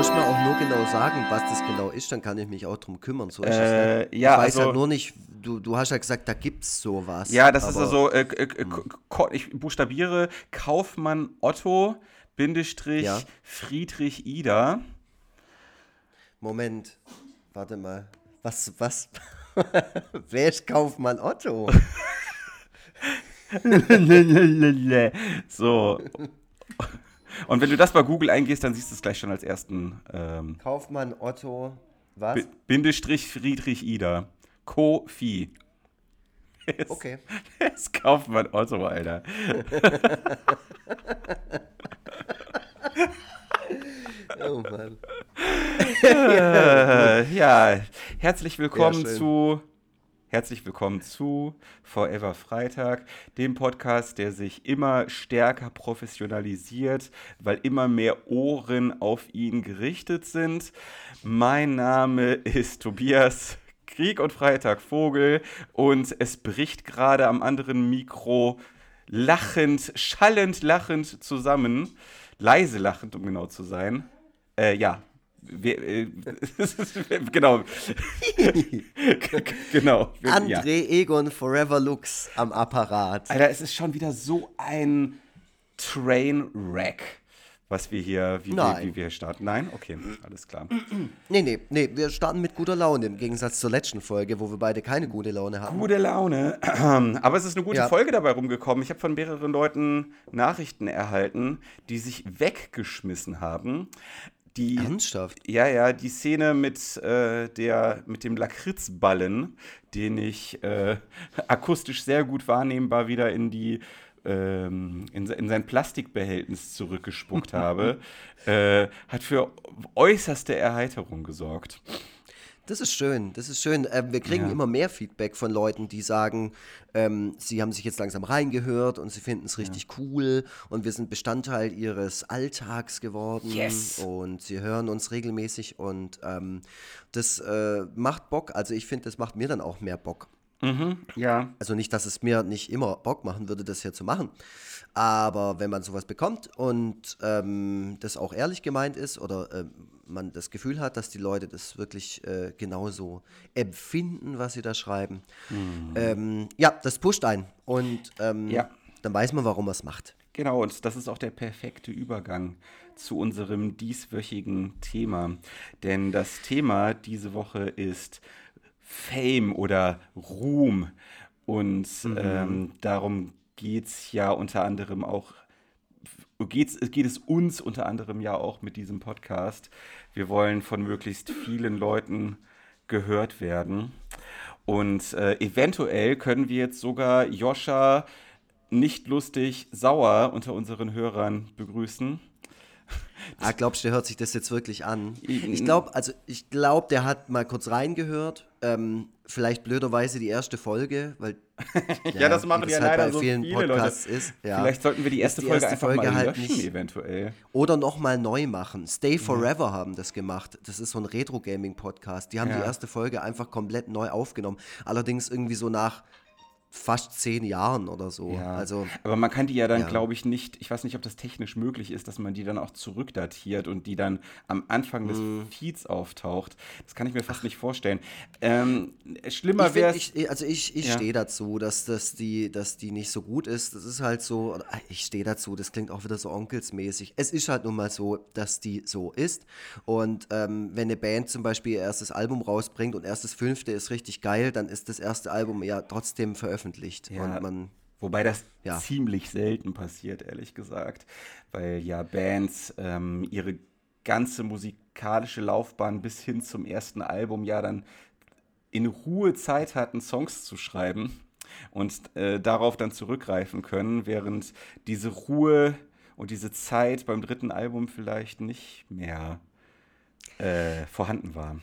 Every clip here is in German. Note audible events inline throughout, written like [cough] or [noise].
musst mir auch nur genau sagen, was das genau ist, dann kann ich mich auch drum kümmern. So ist Äh, es nicht. ja, ich weiß also- halt nur nicht, du, du hast ja gesagt, da gibt's sowas. Ja, das ist aber- also, äh, äh, ich buchstabiere Kaufmann Otto Bindestrich Ja. Friedrich Ida. Moment, warte mal. Was, was? [laughs] Wer ist Kaufmann Otto? [laughs] so. [laughs] Und wenn du das bei Google eingehst, dann siehst du es gleich schon als ersten ähm, Kaufmann Otto, was? Bi- Bindestrich Friedrich Ida. Kofi. Okay. Das Kaufmann Otto, Alter. [laughs] Oh Mann. Äh, [laughs] ja, herzlich willkommen schön. zu Herzlich willkommen zu Forever Freitag, dem Podcast, der sich immer stärker professionalisiert, weil immer mehr Ohren auf ihn gerichtet sind. Mein Name ist Tobias Krieg und Freitag Vogel und es bricht gerade am anderen Mikro lachend, schallend lachend zusammen. Leise lachend, um genau zu sein. Äh, ja. Wir, äh, [laughs] genau. [laughs] genau. Wir- ja. André Egon Forever Lux am Apparat. Alter, es ist schon wieder so ein Trainwreck, was wir hier, wie, wir, Nein. wie wir hier starten. Nein? Okay, alles klar. Nee, nee, nee, wir starten mit guter Laune im Gegensatz zur letzten Folge, wo wir beide keine gute Laune hatten. Gute Laune. [clears throat] Aber es ist eine gute Ja. Folge dabei rumgekommen. Ich habe von mehreren Leuten Nachrichten erhalten, die sich weggeschmissen haben. Die, Ernsthaft? Ja, ja, die Szene mit, äh, der, mit dem Lakritzballen, den ich äh, [laughs] akustisch sehr gut wahrnehmbar wieder in die ähm, in, in sein Plastikbehältnis zurückgespuckt [laughs] habe, äh, hat für äußerste Erheiterung gesorgt. Das ist schön, das ist schön. Ähm, wir kriegen Ja. immer mehr Feedback von Leuten, die sagen, ähm, sie haben sich jetzt langsam reingehört und sie finden es richtig cool und wir sind Bestandteil ihres Alltags geworden Yes. und sie hören uns regelmäßig und ähm, das äh, macht Bock. Also ich finde, das macht mir dann auch mehr Bock. Ja, Also nicht, dass es mir nicht immer Bock machen würde, das hier zu machen. Aber wenn man sowas bekommt und ähm, das auch ehrlich gemeint ist oder ähm, man das Gefühl hat, dass die Leute das wirklich äh, genauso empfinden, was sie da schreiben, ähm, ja, das pusht ein. Und ähm, Ja. dann weiß man, warum man es macht. Genau, und das ist auch der perfekte Übergang zu unserem dieswöchigen Thema. Denn das Thema diese Woche ist Fame oder Ruhm. Und ähm, darum geht es ja unter anderem auch, geht's, geht es uns unter anderem ja auch mit diesem Podcast. Wir wollen von möglichst vielen Leuten gehört werden. Und äh, eventuell können wir jetzt sogar Joscha nicht lustig sauer unter unseren Hörern begrüßen. Ah, glaubst du, der hört sich das jetzt wirklich an? Ich- glaube, also ich glaube, der hat mal kurz reingehört. Ähm, vielleicht blöderweise die erste Folge, weil [laughs] Ja, das machen wie ja halt leider bei so vielen viele Podcasts Leute. ist. Ja. Vielleicht sollten wir die erste die Folge erste einfach Folge mal halt löschen, nicht- eventuell. Oder nochmal neu machen. Stay Forever haben das gemacht. Das ist so ein Retro-Gaming-Podcast. Die haben Ja. die erste Folge einfach komplett neu aufgenommen. Allerdings irgendwie so nach fast zehn Jahren oder so. Ja. Also, Aber man kann die ja dann, Ja. glaube ich, nicht, ich weiß nicht, ob das technisch möglich ist, dass man die dann auch zurückdatiert und die dann am Anfang des Mhm. Feeds auftaucht. Das kann ich mir fast nicht vorstellen. Ähm, schlimmer wäre also ich, ich Ja. stehe dazu, dass, dass, die, dass die nicht so gut ist. Das ist halt so, ah, ich stehe dazu, das klingt auch wieder so onkelsmäßig. Es ist halt nun mal so, dass die so ist. Und ähm, wenn eine Band zum Beispiel ihr erstes Album rausbringt und erst das fünfte ist richtig geil, dann ist das erste Album ja trotzdem veröffentlicht. Ja. Und man, Wobei das Ja. ziemlich selten passiert, ehrlich gesagt. Weil ja Bands ähm, ihre ganze musikalische Laufbahn bis hin zum ersten Album ja dann in Ruhe Zeit hatten, Songs zu schreiben und äh, darauf dann zurückgreifen können, während diese Ruhe und diese Zeit beim dritten Album vielleicht nicht mehr äh, vorhanden war.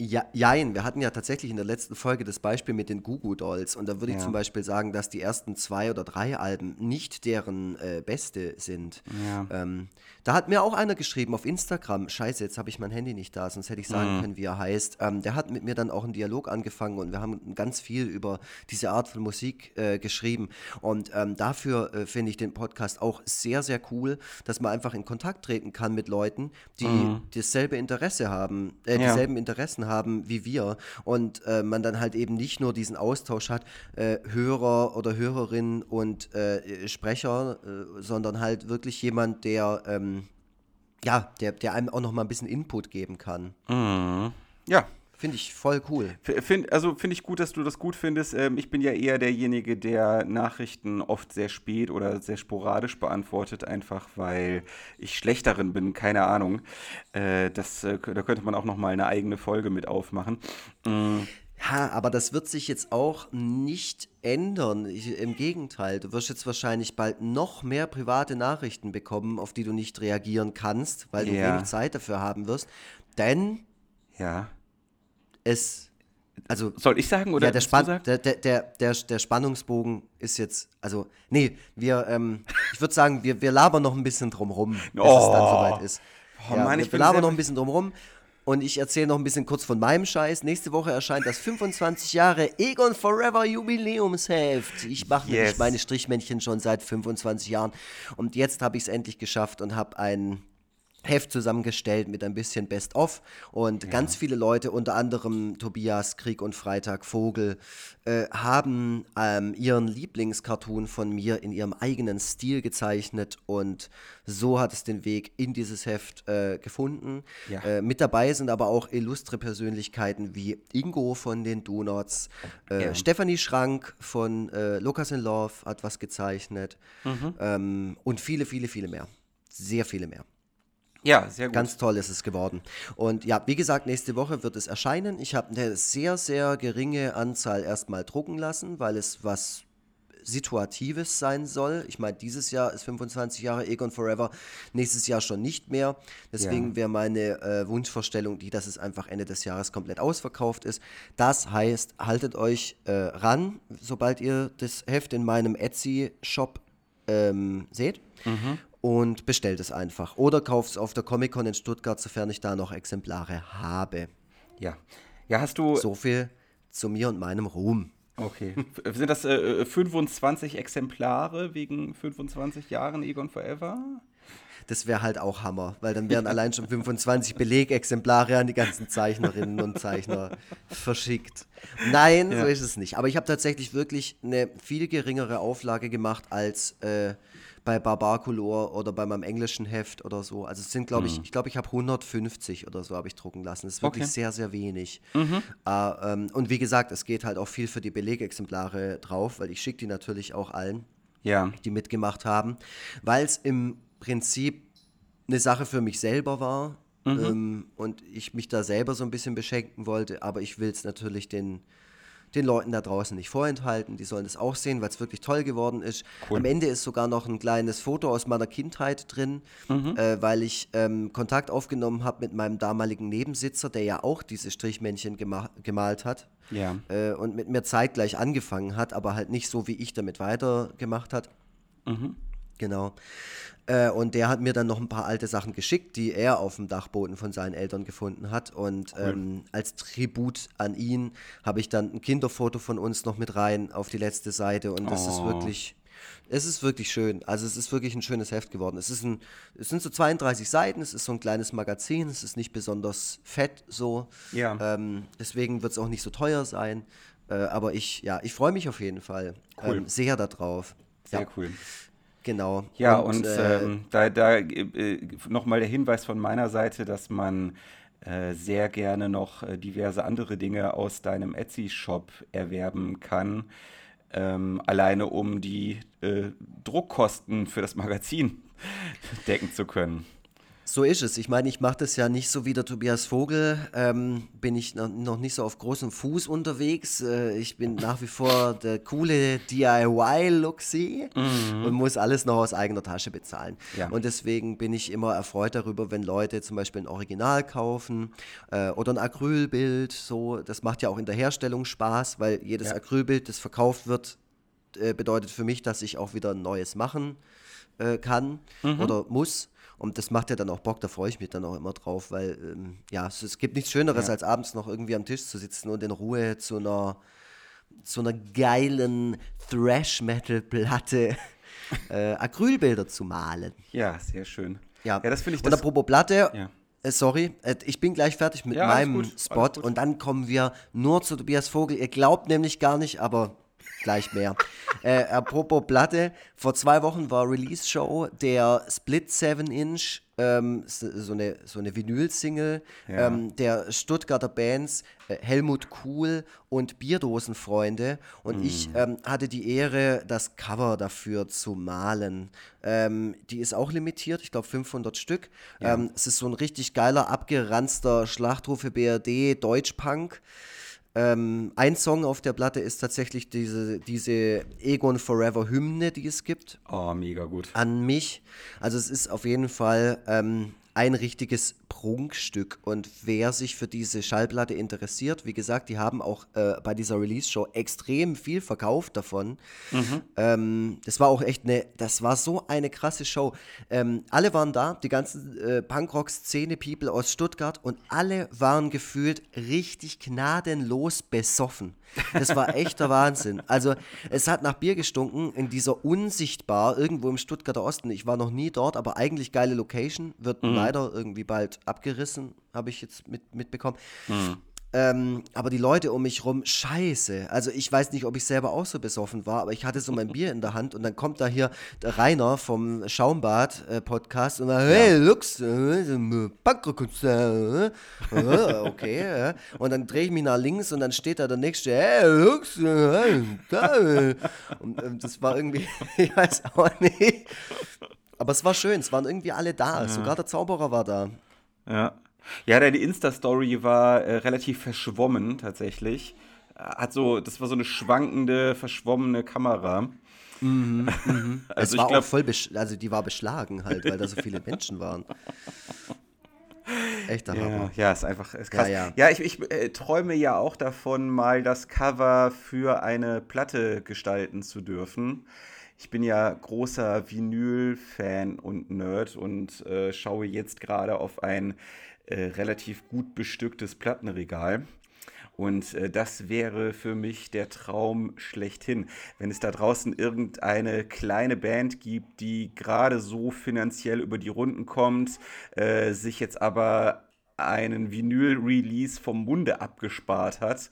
Ja, jein, wir hatten ja tatsächlich in der letzten Folge das Beispiel mit den Gugu Dolls und da würde ich Ja. zum Beispiel sagen, dass die ersten zwei oder drei Alben nicht deren äh, beste sind. Ja. Ähm, da hat mir auch einer geschrieben auf Instagram, scheiße, jetzt habe ich mein Handy nicht da, sonst hätte ich Mhm. sagen können, wie er heißt. Ähm, der hat mit mir dann auch einen Dialog angefangen und wir haben ganz viel über diese Art von Musik äh, geschrieben. Und ähm, dafür äh, finde ich den Podcast auch sehr, sehr cool, dass man einfach in Kontakt treten kann mit Leuten, die dasselbe Interesse haben, äh, Mhm. Dieselben Interessen haben wie wir. Und äh, man dann halt eben nicht nur diesen Austausch hat, äh, Hörer oder Hörerin und äh, Sprecher, äh, sondern halt wirklich jemand, der ähm, ja, der, der einem auch noch mal ein bisschen Input geben kann. Ja, Finde ich voll cool. Find, also finde ich gut, dass du das gut findest. Ähm, ich bin ja eher derjenige, der Nachrichten oft sehr spät oder sehr sporadisch beantwortet, einfach weil ich schlecht darin bin, keine Ahnung. Äh, das, äh, da könnte man auch noch mal eine eigene Folge mit aufmachen. Mm, Ja, aber das wird sich jetzt auch nicht ändern. Ich, Im Gegenteil, du wirst jetzt wahrscheinlich bald noch mehr private Nachrichten bekommen, auf die du nicht reagieren kannst, weil du Ja. wenig Zeit dafür haben wirst. Denn ja. Es, also Soll ich sagen oder ja, der, sagen? der, der, der, der, der Spannungsbogen ist jetzt, also, nee, wir, ähm, ich würde sagen, wir, wir labern noch ein bisschen drumrum, bis es dann Oh. soweit ist. Oh ja, Mann, wir, ich wir labern noch ein bisschen drumrum und ich erzähle noch ein bisschen kurz von meinem Scheiß. Nächste Woche erscheint das 25 Jahre Egon Forever Jubiläumsheft. Ich mache nämlich Yes. meine Strichmännchen schon seit 25 Jahren und jetzt habe ich es endlich geschafft und habe ein Heft zusammengestellt mit ein bisschen Best-of und ganz viele Leute, unter anderem Tobias, Krieg und Freitag, Vogel, äh, haben ähm, ihren Lieblingscartoon von mir in ihrem eigenen Stil gezeichnet und so hat es den Weg in dieses Heft äh, gefunden. Ja. Äh, mit dabei sind aber auch illustre Persönlichkeiten wie Ingo von den Donuts, äh, Ja. Stephanie Schrank von äh, Lucas in Love hat was gezeichnet Mhm. ähm, und viele, viele, viele mehr. Sehr viele mehr. Ja, sehr gut. Ganz toll ist es geworden. Und ja, wie gesagt, nächste Woche wird es erscheinen. Ich habe eine sehr, sehr geringe Anzahl erstmal drucken lassen, weil es was Situatives sein soll. Ich meine, dieses Jahr ist 25 Jahre Egon Forever, nächstes Jahr schon nicht mehr. Deswegen Ja. wäre meine äh, Wunschvorstellung die, dass es einfach Ende des Jahres komplett ausverkauft ist. Das heißt, haltet euch äh, ran, sobald ihr das Heft in meinem Etsy-Shop ähm, seht. Und bestellt es einfach. Oder kauft es auf der Comic-Con in Stuttgart, sofern ich da noch Exemplare habe. Ja. Ja, hast du. So viel zu mir und meinem Ruhm. Okay. Sind das äh, 25 Exemplare wegen 25 Jahren Egon Forever? Das wäre halt auch Hammer, weil dann wären allein schon 25 Belegexemplare an die ganzen Zeichnerinnen und Zeichner verschickt. Nein, so Ja. ist es nicht. Aber ich habe tatsächlich wirklich eine viel geringere Auflage gemacht als äh, bei Barbarcolor oder bei meinem englischen Heft oder so. Also es sind, glaube ich, ich glaube, ich habe 150 oder so habe ich drucken lassen. Das ist wirklich Okay. sehr, sehr wenig. Äh, ähm, und wie gesagt, es geht halt auch viel für die Belegexemplare drauf, weil ich schicke die natürlich auch allen Ja. die mitgemacht haben, weil es im Prinzip eine Sache für mich selber war ähm, und ich mich da selber so ein bisschen beschenken wollte, aber ich will es natürlich den, den Leuten da draußen nicht vorenthalten, die sollen das auch sehen, weil es wirklich toll geworden ist. Cool. Am Ende ist sogar noch ein kleines Foto aus meiner Kindheit drin, äh, weil ich ähm, Kontakt aufgenommen habe mit meinem damaligen Nebensitzer, der ja auch diese Strichmännchen gema gemalt hat Ja. äh, und mit mir zeitgleich angefangen hat, aber halt nicht so, wie ich damit weitergemacht hat. Genau. Äh, und der hat mir dann noch ein paar alte Sachen geschickt, die er auf dem Dachboden von seinen Eltern gefunden hat. Und ähm, als Tribut an ihn habe ich dann ein Kinderfoto von uns noch mit rein auf die letzte Seite. Und das ist Oh. wirklich, es ist wirklich schön. Also es ist wirklich ein schönes Heft geworden. Es, ist ein, es sind so 32 Seiten, es ist so ein kleines Magazin, es ist nicht besonders fett so. Ja. Ähm, deswegen wird es auch nicht so teuer sein. Äh, aber ich, ja, ich freue mich auf jeden Fall Cool. ähm, sehr darauf. Sehr ja, cool. Genau. Ja, und, äh, ähm, da, da äh, nochmal der Hinweis von meiner Seite, dass man äh, sehr gerne noch äh, diverse andere Dinge aus deinem Etsy-Shop erwerben kann, ähm, alleine um die äh, Druckkosten für das Magazin [laughs] decken zu können. So ist es. Ich meine, ich mache das ja nicht so wie der Tobias Vogel. Ähm, bin ich noch nicht so auf großem Fuß unterwegs. Äh, ich bin nach wie vor der coole DIY-Luxi mhm. und muss alles noch aus eigener Tasche bezahlen. Ja. Und deswegen bin ich immer erfreut darüber, wenn Leute zum Beispiel ein Original kaufen äh, oder ein Acrylbild. So, das macht ja auch in der Herstellung Spaß, weil jedes ja. Acrylbild, das verkauft wird, äh, bedeutet für mich, dass ich auch wieder ein neues machen äh, kann mhm. oder muss. Und das macht ja dann auch Bock, da freue ich mich dann auch immer drauf, weil ähm, ja, es, es, gibt nichts Schöneres, ja. als abends noch irgendwie am Tisch zu sitzen und in Ruhe zu einer, zu einer geilen Thrash-Metal-Platte [laughs] äh, Acrylbilder zu malen. Ja, sehr schön. Ja, ja das finde ich. Und apropos Platte, ja. Äh, sorry, äh, ich bin gleich fertig mit ja, meinem Spot und dann kommen wir nur zu Tobias Vogel. Ihr glaubt nämlich gar nicht, aber gleich mehr. äh, apropos Platte, vor zwei Wochen war Release-Show der Split 7-Inch, ähm, so eine, so eine Vinyl-Single ja. ähm, der Stuttgarter Bands äh, Helmut Kuhl und Bierdosenfreunde. Und mm. ich ähm, hatte die Ehre, das Cover dafür zu malen. Ähm, die ist auch limitiert, ich glaube 500 Stück. Ja. Ähm, es ist so ein richtig geiler, abgeranzter Schlachtrufe BRD Deutschpunk. Ähm, ein Song auf der Platte ist tatsächlich diese, diese Egon Forever Hymne, die es gibt. Oh, mega gut. An mich. Also es ist auf jeden Fall ähm, ein richtiges Prunkstück. Und wer sich für diese Schallplatte interessiert, wie gesagt, die haben auch äh, bei dieser Release-Show extrem viel verkauft davon. Mhm. Ähm, das war auch echt eine, das war so eine krasse Show. Ähm, alle waren da, die ganzen äh, Punkrock-Szene-People aus Stuttgart und alle waren gefühlt richtig gnadenlos besoffen. Das war echter [laughs] Wahnsinn. Also es hat nach Bier gestunken in dieser Unsichtbar irgendwo im Stuttgarter Osten. Ich war noch nie dort, aber eigentlich geile Location. Wird mhm. Leider irgendwie bald abgerissen, habe ich jetzt mit, mitbekommen. Mhm. Ähm, aber die Leute um mich rum, scheiße. Also ich weiß nicht, ob ich selber auch so besoffen war, aber ich hatte so mein [laughs] Bier in der Hand und dann kommt da hier der Rainer vom Schaumbad-Podcast äh, und dann, hey, ja. Lux, äh, Punkrock-Konzert, äh, okay. Äh. [laughs] Und dann drehe ich mich nach links und dann steht da der Nächste, hey, Lux, äh, und äh, das war irgendwie, [laughs] ich weiß auch nicht. Aber es war schön, es waren irgendwie alle da, ja. sogar der Zauberer war da. Ja. Ja, deine Insta-Story war äh, relativ verschwommen tatsächlich. Hat so, das war so eine schwankende, verschwommene Kamera. Mhm, mhm. [laughs] also es war glaub, auch voll, also die war beschlagen halt, weil da so viele Menschen waren. Echter ja, Hammer. Ja, ist einfach ist krass. Ja, ja. ja ich, ich äh, träume ja auch davon, mal das Cover für eine Platte gestalten zu dürfen. Ich bin ja großer Vinyl-Fan und Nerd und äh, schaue jetzt gerade auf ein äh, relativ gut bestücktes Plattenregal. Und äh, das wäre für mich der Traum schlechthin. Wenn es da draußen irgendeine kleine Band gibt, die gerade so finanziell über die Runden kommt, äh, sich jetzt aber einen Vinyl-Release vom Munde abgespart hat,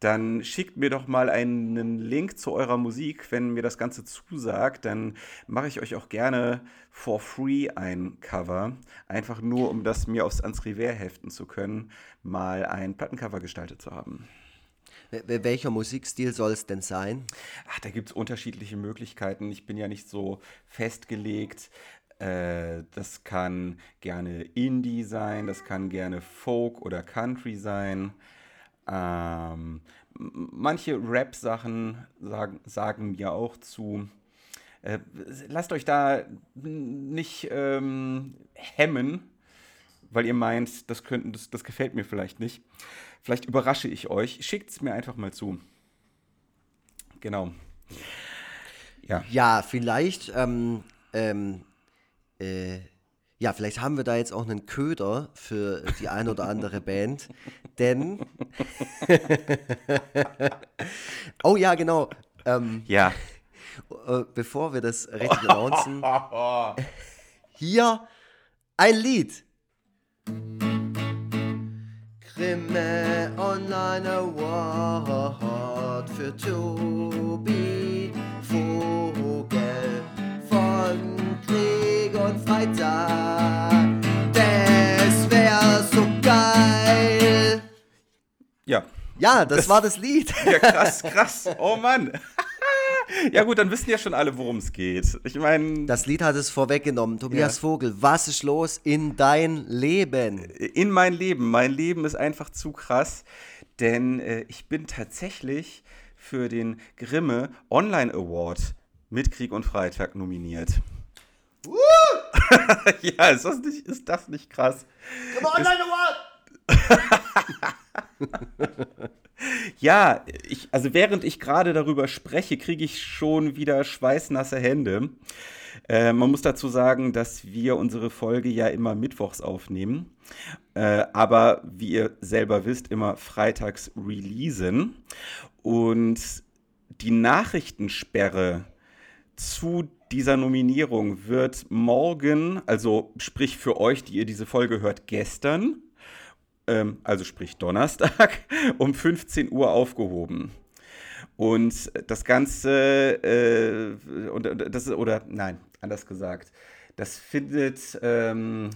dann schickt mir doch mal einen Link zu eurer Musik. Wenn mir das Ganze zusagt, dann mache ich euch auch gerne for free ein Cover. Einfach nur, um das mir aufs ans Revers heften zu können, mal ein Plattencover gestaltet zu haben. Welcher Musikstil soll es denn sein? Ach, da gibt es unterschiedliche Möglichkeiten. Ich bin ja nicht so festgelegt. Äh, das kann gerne Indie sein, das kann gerne Folk oder Country sein. Ähm, manche Rap-Sachen sagen, sagen mir auch zu. Äh, lasst euch da nicht ähm, hemmen, weil ihr meint, das, könnt, das, das gefällt mir vielleicht nicht. Vielleicht überrasche ich euch. Schickt es mir einfach mal zu. Genau. Ja, ja vielleicht ähm, ähm, äh, ja, vielleicht haben wir da jetzt auch einen Köder für die ein oder andere Band, denn [laughs] oh ja, genau. Ähm, ja. Äh, bevor wir das richtig announcen, [laughs] hier ein Lied. Grimme Online Award für Tobi Vogel Krieg und Freitag. Das wär so geil. Ja. Ja, das, das war das Lied. Ja, krass, [laughs] krass. Oh Mann. [laughs] ja gut, dann wissen ja schon alle, worum es geht. Ich meine. Das Lied hat es vorweggenommen. Tobias ja. Vogel, was ist los in dein Leben? In mein Leben. Mein Leben ist einfach zu krass, denn äh, ich bin tatsächlich für den Grimme Online Award mit Krieg und Freitag nominiert. [laughs] ja, ist das, nicht, ist das nicht krass? Grimme Online Award! Ja, ich, also während ich gerade darüber spreche, kriege ich schon wieder schweißnasse Hände. Äh, man muss dazu sagen, dass wir unsere Folge ja immer mittwochs aufnehmen, äh, aber wie ihr selber wisst, immer freitags releasen. Und die Nachrichtensperre zu dieser Nominierung wird morgen, also sprich für euch, die ihr diese Folge hört, gestern, ähm, also sprich Donnerstag, [laughs] um 15 Uhr aufgehoben. Und das Ganze, äh, und das oder nein, anders gesagt, das findet, ähm,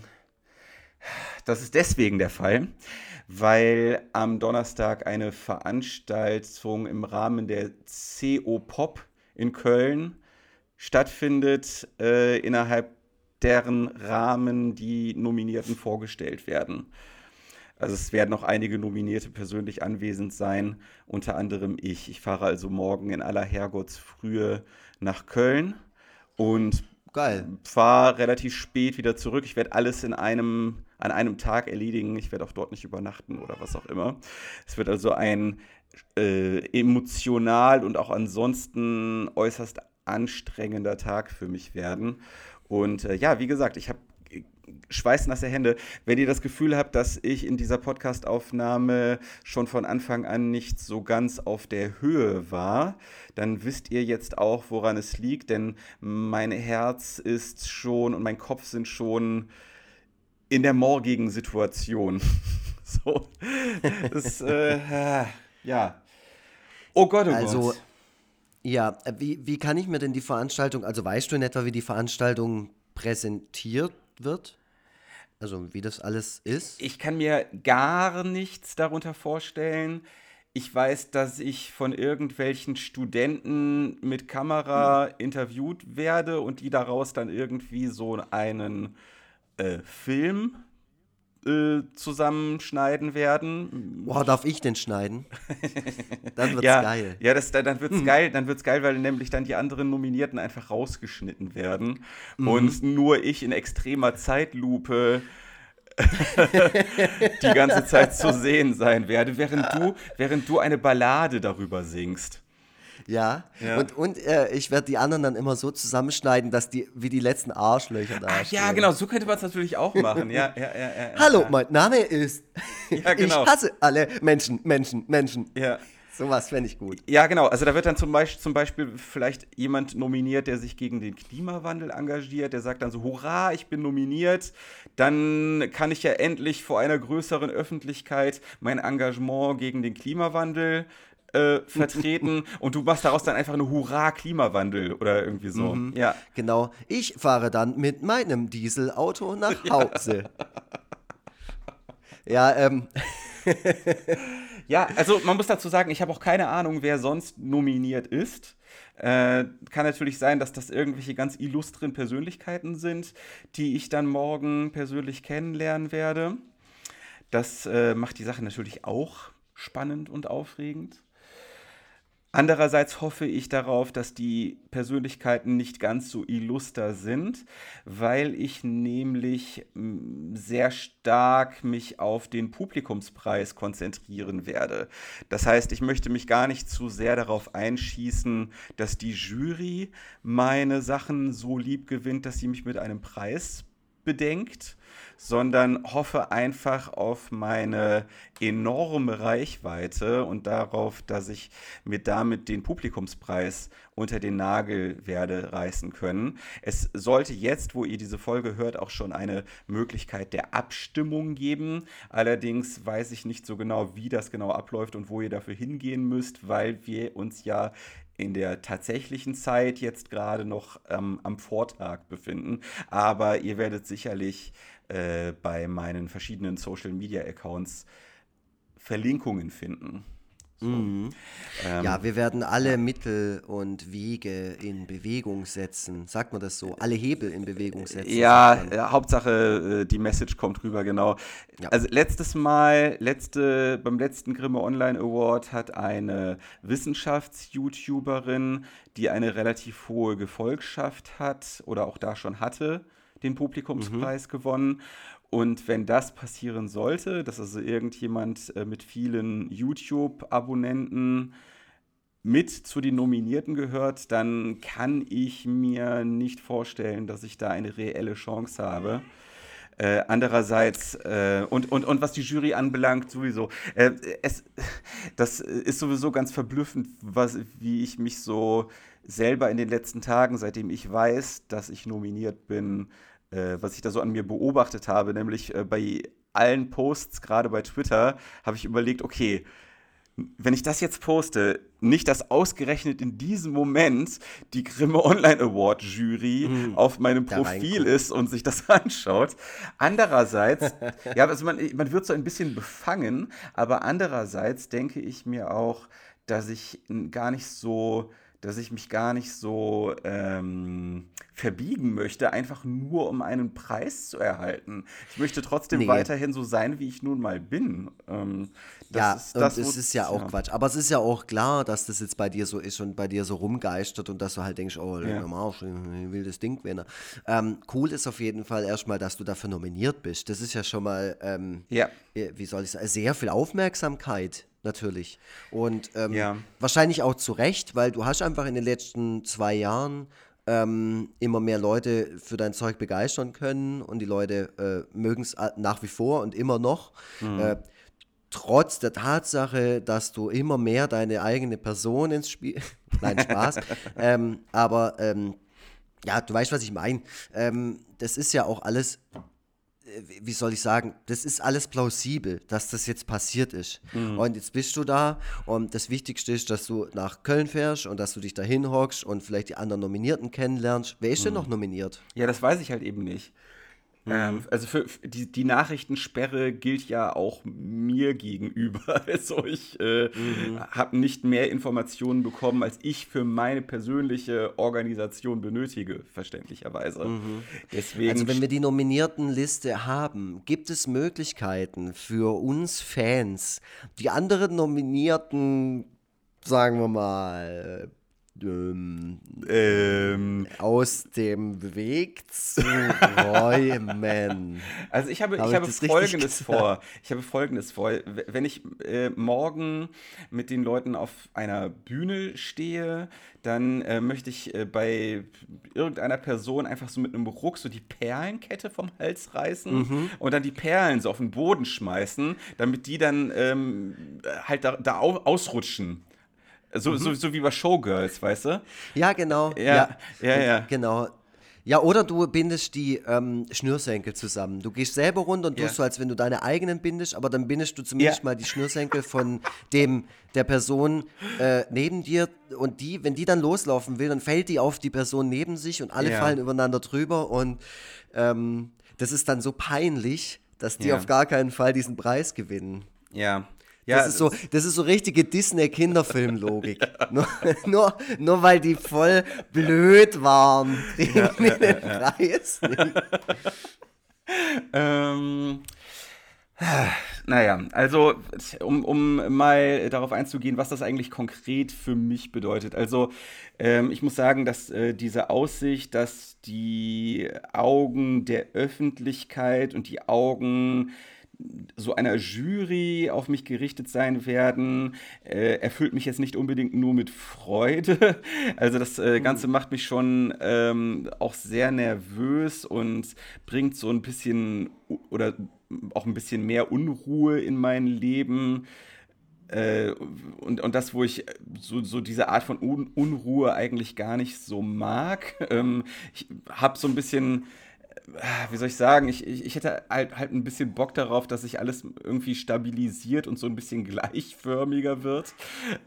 das ist deswegen der Fall, weil am Donnerstag eine Veranstaltung im Rahmen der CO Pop in Köln stattfindet, äh, innerhalb deren Rahmen die Nominierten vorgestellt werden. Also es werden noch einige Nominierte persönlich anwesend sein, unter anderem ich. Ich fahre also morgen in aller Herrgottsfrühe nach Köln und fahre relativ spät wieder zurück. Ich werde alles in einem, an einem Tag erledigen. Ich werde auch dort nicht übernachten oder was auch immer. Es wird also ein äh, emotional und auch ansonsten äußerst anstrengender Tag für mich werden. Und äh, ja, wie gesagt, ich habe schweißnasse Hände. Wenn ihr das Gefühl habt, dass ich in dieser Podcastaufnahme schon von Anfang an nicht so ganz auf der Höhe war, dann wisst ihr jetzt auch, woran es liegt, denn mein Herz ist schon und mein Kopf sind schon in der morgigen Situation. [laughs] so. Das, äh, ja. Oh Gott, oh also, Gott. Ja, wie, wie kann ich mir denn die Veranstaltung, also weißt du in etwa, wie die Veranstaltung präsentiert wird? Also wie das alles ist? Ich kann mir gar nichts darunter vorstellen. Ich weiß, dass ich von irgendwelchen Studenten mit Kamera hm. interviewt werde und die daraus dann irgendwie so einen äh, Film äh, zusammenschneiden werden. Boah, darf ich den schneiden? [laughs] dann wird's ja, geil. Ja, das, dann wird's mhm. geil. Dann wird's geil, weil nämlich dann die anderen Nominierten einfach rausgeschnitten werden mhm. und nur ich in extremer Zeitlupe [laughs] die ganze Zeit zu sehen sein werde, während du, während du eine Ballade darüber singst. Ja, ja. und, und äh, ich werde die anderen dann immer so zusammenschneiden, dass die wie die letzten Arschlöcher da Ach, Ja, genau, so könnte man es natürlich auch machen. [laughs] Ja, ja, ja, ja, Hallo, mein Name ist. Ja, [laughs] genau. Ich hasse alle Menschen, Menschen, Menschen. Ja. Sowas fände ich gut. Ja, genau. Also da wird dann zum Beispiel, zum Beispiel vielleicht jemand nominiert, der sich gegen den Klimawandel engagiert. Der sagt dann so, hurra, ich bin nominiert. Dann kann ich ja endlich vor einer größeren Öffentlichkeit mein Engagement gegen den Klimawandel äh, vertreten [laughs] und du machst daraus dann einfach eine Hurra-Klimawandel oder irgendwie so. Mhm, ja. Genau. Ich fahre dann mit meinem Dieselauto nach [laughs] Hause. ja, ähm. [laughs] ja, also man muss dazu sagen, ich habe auch keine Ahnung, wer sonst nominiert ist. Äh, kann natürlich sein, dass das irgendwelche ganz illustren Persönlichkeiten sind, die ich dann morgen persönlich kennenlernen werde. Das äh, macht die Sache natürlich auch spannend und aufregend. Andererseits hoffe ich darauf, dass die Persönlichkeiten nicht ganz so illuster sind, weil ich nämlich sehr stark mich auf den Publikumspreis konzentrieren werde. Das heißt, ich möchte mich gar nicht zu sehr darauf einschießen, dass die Jury meine Sachen so lieb gewinnt, dass sie mich mit einem Preis bedenkt, sondern hoffe einfach auf meine enorme Reichweite und darauf, dass ich mir damit den Publikumspreis unter den Nagel werde reißen können. Es sollte jetzt, wo ihr diese Folge hört, auch schon eine Möglichkeit der Abstimmung geben. Allerdings weiß ich nicht so genau, wie das genau abläuft und wo ihr dafür hingehen müsst, weil wir uns ja in der tatsächlichen Zeit jetzt gerade noch ähm, am Vortrag befinden. Aber ihr werdet sicherlich äh, bei meinen verschiedenen Social Media Accounts Verlinkungen finden. So. Mhm. Ähm, ja, wir werden alle Mittel und Wege in Bewegung setzen. Sagt man das so? Alle Hebel in Bewegung setzen. Ja, äh, Hauptsache äh, die Message kommt rüber, genau. Ja. Also letztes Mal, letzte, beim letzten Grimme Online Award hat eine Wissenschafts-YouTuberin, die eine relativ hohe Gefolgschaft hat oder auch da schon hatte, den Publikumspreis mhm. gewonnen. Und wenn das passieren sollte, dass also irgendjemand äh, mit vielen YouTube-Abonnenten mit zu den Nominierten gehört, dann kann ich mir nicht vorstellen, dass ich da eine reelle Chance habe. Äh, andererseits, äh, und, und, und was die Jury anbelangt, sowieso, äh, es, das ist sowieso ganz verblüffend, was, wie ich mich so selber in den letzten Tagen, seitdem ich weiß, dass ich nominiert bin, äh, was ich da so an mir beobachtet habe, nämlich äh, bei allen Posts, gerade bei Twitter, habe ich überlegt, okay, wenn ich das jetzt poste, nicht, dass ausgerechnet in diesem Moment die Grimme Online Award Jury mm, auf meinem Profil ist und sich das [laughs] anschaut. Andererseits, [laughs] ja, also man, man wird so ein bisschen befangen, aber andererseits denke ich mir auch, dass ich gar nicht so dass ich mich gar nicht so ähm, verbiegen möchte, einfach nur um einen Preis zu erhalten. Ich möchte trotzdem nee. weiterhin so sein, wie ich nun mal bin. Ähm, ja, ist das, und es ist ja auch ja. Quatsch. Aber es ist ja auch klar, dass das jetzt bei dir so ist und bei dir so rumgeistert und dass du halt denkst, oh, ja. Marsch, ich will das Ding gewinnen. Ähm, cool ist auf jeden Fall erstmal, dass du dafür nominiert bist. Das ist ja schon mal, ähm, ja. Äh, wie soll ich sagen, sehr viel Aufmerksamkeit natürlich. Und ähm, ja. wahrscheinlich auch zu Recht, weil du hast einfach in den letzten zwei Jahren ähm, immer mehr Leute für dein Zeug begeistern können und die Leute äh, mögen es nach wie vor und immer noch. Mhm. Äh, trotz der Tatsache, dass du immer mehr deine eigene Person ins Spiel. [laughs] Nein, Spaß. [laughs] ähm, aber ähm, ja, du weißt, was ich meine. Ähm, das ist ja auch alles wie soll ich sagen, das ist alles plausibel, dass das jetzt passiert ist. Mhm. Und jetzt bist du da und das Wichtigste ist, dass du nach Köln fährst und dass du dich da hinhockst und vielleicht die anderen Nominierten kennenlernst. Wer ist mhm. denn noch nominiert? Ja, das weiß ich halt eben nicht. Mhm. Ähm, also für, für die, die, Nachrichtensperre gilt ja auch mir gegenüber. [laughs] Also ich äh, mhm. habe nicht mehr Informationen bekommen, als ich für meine persönliche Organisation benötige, verständlicherweise. Mhm. Deswegen also wenn wir die Nominiertenliste haben, gibt es Möglichkeiten für uns Fans, die anderen Nominierten, sagen wir mal, ähm, ähm, aus dem Weg zu räumen. [laughs] Also ich habe, Hab ich, habe Folgendes vor. Ich habe Folgendes vor. Wenn ich äh, morgen mit den Leuten auf einer Bühne stehe, dann äh, möchte ich äh, bei irgendeiner Person einfach so mit einem Ruck so die Perlenkette vom Hals reißen mhm. und dann die Perlen so auf den Boden schmeißen, damit die dann ähm, halt da, da ausrutschen. So, mhm. so, so wie bei Showgirls, weißt du? Ja, genau. Ja, ja, ja. ja. Genau. Ja, oder du bindest die ähm, Schnürsenkel zusammen. Du gehst selber runter und tust ja. so, als wenn du deine eigenen bindest, aber dann bindest du zumindest ja. mal die Schnürsenkel von dem der Person äh, neben dir und die, wenn die dann loslaufen will, dann fällt die auf die Person neben sich und alle ja. fallen übereinander drüber und ähm, das ist dann so peinlich, dass die auf gar keinen Fall diesen Preis gewinnen. Ja, ja, das, ist so, das ist so richtige Disney-Kinderfilm-Logik. ja. [laughs] nur, nur, nur weil die voll blöd waren, ja, ja, den Preis nicht. [laughs] ähm, naja, also um, um mal darauf einzugehen, was das eigentlich konkret für mich bedeutet. Also ähm, ich muss sagen, dass äh, diese Aussicht, dass die Augen der Öffentlichkeit und die Augen so einer Jury auf mich gerichtet sein werden, äh, erfüllt mich jetzt nicht unbedingt nur mit Freude. [laughs] Also das äh, mhm. Ganze macht mich schon ähm, auch sehr nervös und bringt so ein bisschen oder auch ein bisschen mehr Unruhe in mein Leben. Äh, und, und das, wo ich so, so diese Art von Un Unruhe eigentlich gar nicht so mag. [laughs] Ähm, ich habe so ein bisschen wie soll ich sagen, ich, ich, ich hätte halt, halt ein bisschen Bock darauf, dass sich alles irgendwie stabilisiert und so ein bisschen [laughs] gleichförmiger wird.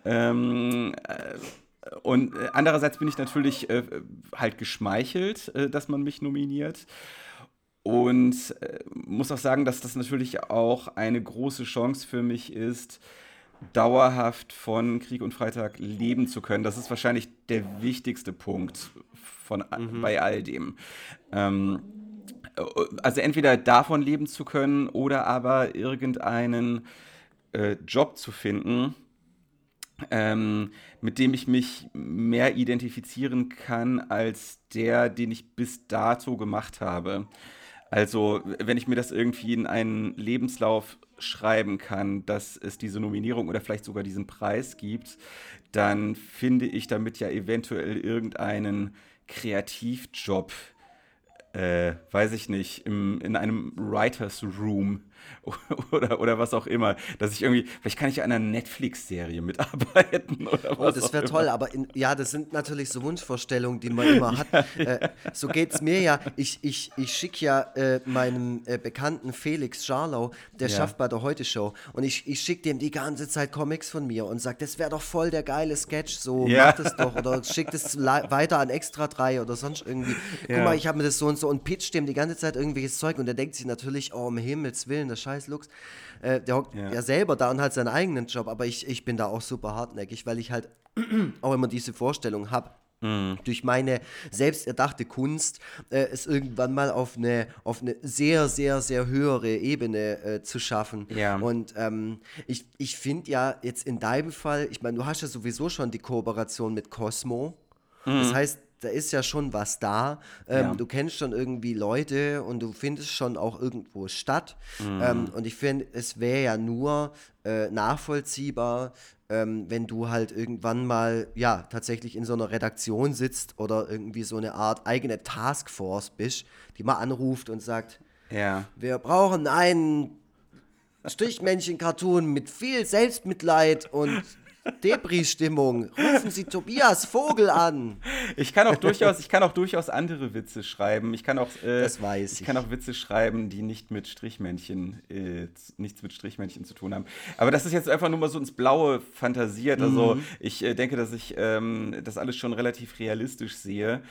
Ähm, äh, und äh, andererseits bin ich natürlich äh, halt geschmeichelt, äh, dass man mich nominiert. Und äh, muss auch sagen, dass das natürlich auch eine große Chance für mich ist, dauerhaft von Krieg und Freitag leben zu können. Das ist wahrscheinlich der wichtigste Punkt von, mhm. bei all dem. Ähm, also entweder davon leben zu können oder aber irgendeinen äh, Job zu finden, ähm, mit dem ich mich mehr identifizieren kann als der, den ich bis dato gemacht habe. Also, wenn ich mir das irgendwie in einen Lebenslauf schreiben kann, dass es diese Nominierung oder vielleicht sogar diesen Preis gibt, dann finde ich damit ja eventuell irgendeinen Kreativjob, äh, weiß ich nicht, im, in einem Writers Room [laughs] oder, oder was auch immer, dass ich irgendwie, vielleicht kann ich an einer Netflix-Serie mitarbeiten [laughs] oder was. Oh, das wäre toll, aber in, ja, das sind natürlich so Wunschvorstellungen, die man immer hat. Ja, [laughs] ja. Äh, so geht es mir ja. Ich, ich, ich schicke ja äh, meinem äh, Bekannten Felix Scharlau, der ja. schafft bei der Heute-Show, und ich, ich schicke dem die ganze Zeit Comics von mir und sage, das wäre doch voll der geile Sketch, so mach das doch oder schick das weiter an Extra 3 oder sonst irgendwie. Guck mal, ich habe mir das so und so und pitch dem die ganze Zeit irgendwelches Zeug und der denkt sich natürlich, oh, um Himmels Willen, der Scheiß Lux. Äh, der hockt ja. ja. selber da und hat seinen eigenen Job, aber ich, ich bin da auch super hartnäckig, weil ich halt [clears throat] auch immer diese Vorstellung habe. Mhm. Durch meine selbst erdachte Kunst äh, es irgendwann mal auf eine, auf eine sehr, sehr, sehr höhere Ebene äh, zu schaffen. Ja. Und ähm, ich, ich finde ja jetzt in deinem Fall, ich meine, du hast ja sowieso schon die Kooperation mit Cosmo. Mhm. Das heißt, da ist ja schon was da. Ähm, ja. Du kennst schon irgendwie Leute und du findest schon auch irgendwo statt. Mhm. Ähm, und ich finde, es wäre ja nur äh, nachvollziehbar, ähm, wenn du halt irgendwann mal, ja, tatsächlich in so einer Redaktion sitzt oder irgendwie so eine Art eigene Taskforce bist, die mal anruft und sagt, ja. wir brauchen einen Strichmännchen-Cartoon mit viel Selbstmitleid und Depri-Stimmung. Rufen Sie Tobias Vogel an. Ich kann auch durchaus, ich kann auch durchaus andere Witze schreiben. Ich kann auch, äh, das weiß ich. ich kann auch Witze schreiben, die nicht mit Strichmännchen, äh, nichts mit Strichmännchen zu tun haben. Aber das ist jetzt einfach nur mal so ins Blaue fantasiert. Also mhm. ich äh, denke, dass ich ähm, das alles schon relativ realistisch sehe.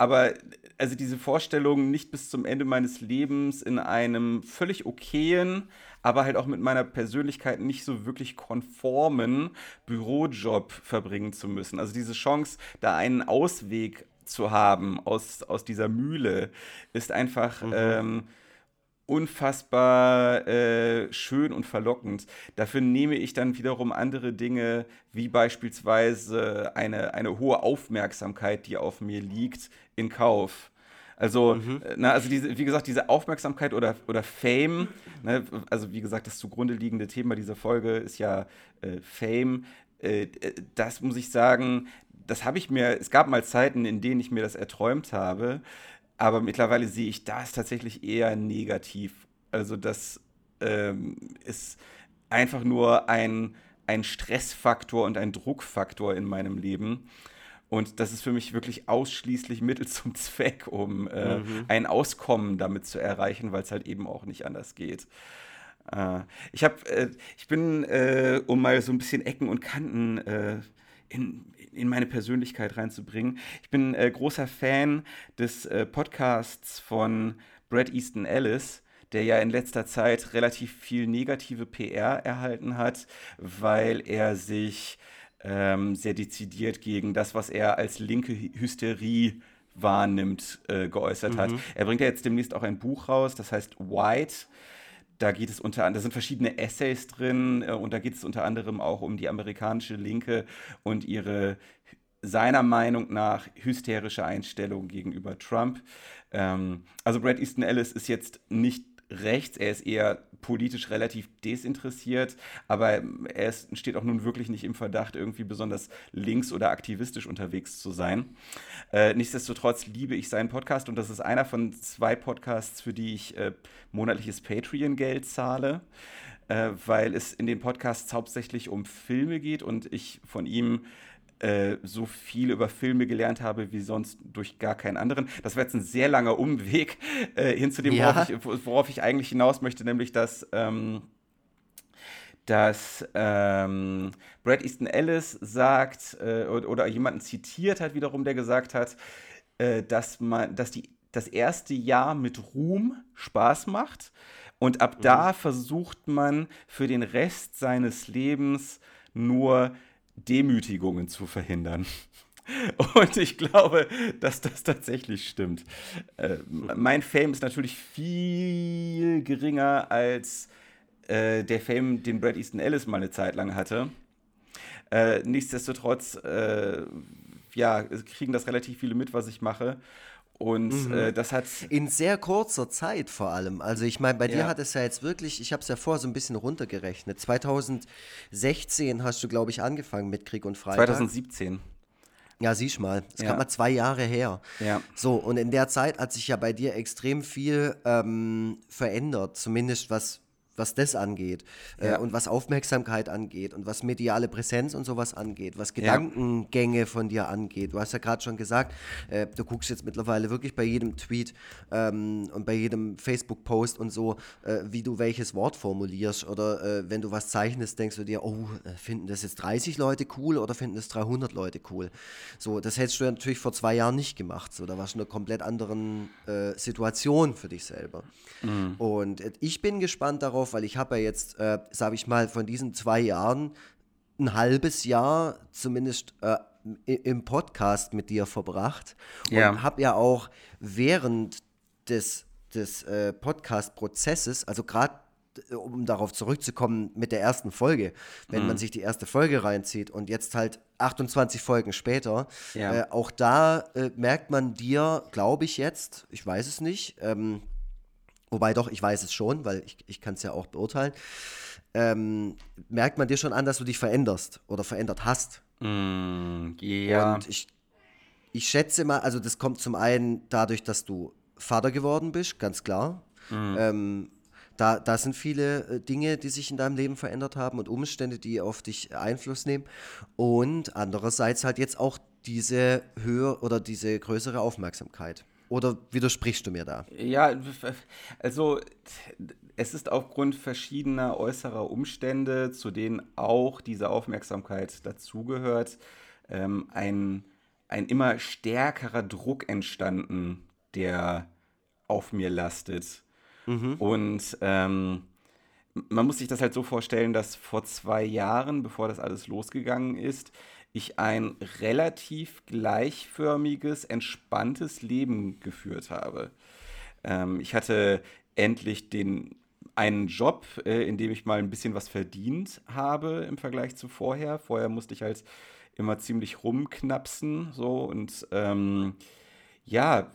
Aber also diese Vorstellung, nicht bis zum Ende meines Lebens in einem völlig okayen, aber halt auch mit meiner Persönlichkeit nicht so wirklich konformen Bürojob verbringen zu müssen. Also diese Chance, da einen Ausweg zu haben aus, aus dieser Mühle, ist einfach mhm. ähm, unfassbar äh, schön und verlockend. Dafür nehme ich dann wiederum andere Dinge, wie beispielsweise eine, eine hohe Aufmerksamkeit, die auf mir liegt, in Kauf. Also, mhm. Äh, na, also diese, wie gesagt, diese Aufmerksamkeit oder, oder Fame, ne, also wie gesagt, das zugrunde liegende Thema dieser Folge ist ja äh, Fame. Äh, das muss ich sagen, das habe ich mir, es gab mal Zeiten, in denen ich mir das erträumt habe, aber mittlerweile sehe ich das tatsächlich eher negativ. Also das ähm, ist einfach nur ein, ein Stressfaktor und ein Druckfaktor in meinem Leben. Und das ist für mich wirklich ausschließlich Mittel zum Zweck, um äh, mhm. ein Auskommen damit zu erreichen, weil es halt eben auch nicht anders geht. Äh, ich habe, äh, ich bin, äh, um mal so ein bisschen Ecken und Kanten äh, in, in meine Persönlichkeit reinzubringen, ich bin äh, großer Fan des Podcasts von Brad Easton Ellis der ja in letzter Zeit relativ viel negative PR erhalten hat, weil er sich ähm, sehr dezidiert gegen das, was er als linke Hysterie wahrnimmt, äh, geäußert mhm. hat. Er bringt ja jetzt demnächst auch ein Buch raus, das heißt White. Da geht es unter anderem, da sind verschiedene Essays drin äh, und da geht es unter anderem auch um die amerikanische Linke und ihre seiner Meinung nach hysterische Einstellung gegenüber Trump. Ähm, also Brad Easton Ellis ist jetzt nicht rechts, er ist eher politisch relativ desinteressiert, aber er ist, steht auch nun wirklich nicht im Verdacht, irgendwie besonders links oder aktivistisch unterwegs zu sein. Äh, nichtsdestotrotz liebe ich seinen Podcast und das ist einer von zwei Podcasts, für die ich äh, monatliches Patreon-Geld zahle, äh, weil es in den Podcasts hauptsächlich um Filme geht und ich von ihm äh, so viel über Filme gelernt habe wie sonst durch gar keinen anderen. Das wäre jetzt ein sehr langer Umweg äh, hin zu dem, ja. worauf, ich, worauf, ich, eigentlich hinaus möchte, nämlich dass. Ähm, dass ähm, Brad Easton Ellis sagt äh, oder, oder, jemanden zitiert hat wiederum, der gesagt hat, äh, dass man, dass die das erste Jahr mit Ruhm Spaß macht Und ab mhm. da versucht man für den Rest seines Lebens nur Demütigungen zu verhindern. [laughs] Und ich glaube, dass das tatsächlich stimmt. Äh, mein Fame ist natürlich viel geringer als äh, der Fame, den Brad Easton Ellis mal eine Zeit lang hatte. Äh, nichtsdestotrotz, äh, ja, kriegen das relativ viele mit, was ich mache. Und mhm. äh, das hat. In sehr kurzer Zeit vor allem. Also, ich meine, bei ja. dir hat es ja jetzt wirklich, ich habe es ja vorher so ein bisschen runtergerechnet. 2016 hast du, glaube ich, angefangen mit Krieg und Freiheit. 2017. Ja, siehst mal, das ja. mal zwei Jahre her. Ja. So, und in der Zeit hat sich ja bei dir extrem viel ähm, verändert, zumindest was was das angeht äh, ja. äh, und was Aufmerksamkeit angeht und was mediale Präsenz und sowas angeht, was Gedankengänge ja. von dir angeht. Du hast ja gerade schon gesagt, äh, du guckst jetzt mittlerweile wirklich bei jedem Tweet ähm, und bei jedem Facebook-Post und so, äh, wie du welches Wort formulierst oder äh, wenn du was zeichnest, denkst du dir, oh, äh, finden das jetzt 30 Leute cool oder finden das 300 Leute cool? So, das hättest du ja natürlich vor zwei Jahren nicht gemacht. So, da warst du in einer komplett anderen Situation für dich selber. Mhm. Und ich bin gespannt darauf, weil ich habe ja jetzt, äh, sage ich mal, von diesen zwei Jahren ein halbes Jahr zumindest äh, im Podcast mit dir verbracht und ja. habe ja auch während des, des äh, Podcast-Prozesses, also gerade äh, um darauf zurückzukommen mit der ersten Folge, wenn mhm. man sich die erste Folge reinzieht und jetzt halt 28 Folgen später, ja. äh, auch da äh, merkt man dir, glaube ich jetzt, ich weiß es nicht, ähm, Wobei doch, ich weiß es schon, weil ich, ich kann es ja auch beurteilen. Ähm, merkt man dir schon an, dass du dich veränderst oder verändert hast. Mm, ja. Und ich, ich schätze mal, also das kommt zum einen dadurch, dass du Vater geworden bist, ganz klar. Mm. Ähm, da, da sind viele äh, Dinge, die sich in deinem Leben verändert haben und Umstände, die auf dich Einfluss nehmen. Und andererseits halt jetzt auch diese höhere oder diese größere Aufmerksamkeit. Oder widersprichst du mir da? Ja, also es ist aufgrund verschiedener äußerer Umstände, zu denen auch diese Aufmerksamkeit dazugehört, ähm, ein, ein immer stärkerer Druck entstanden, der auf mir lastet. Mhm. Und ähm, man muss sich das halt so vorstellen, dass vor zwei Jahren, bevor das alles losgegangen ist, ich ein relativ gleichförmiges, entspanntes Leben geführt habe. Ähm, ich hatte endlich den einen Job, äh, in dem ich mal ein bisschen was verdient habe im Vergleich zu vorher. Vorher musste ich halt immer ziemlich rumknapsen, so und ähm, ja,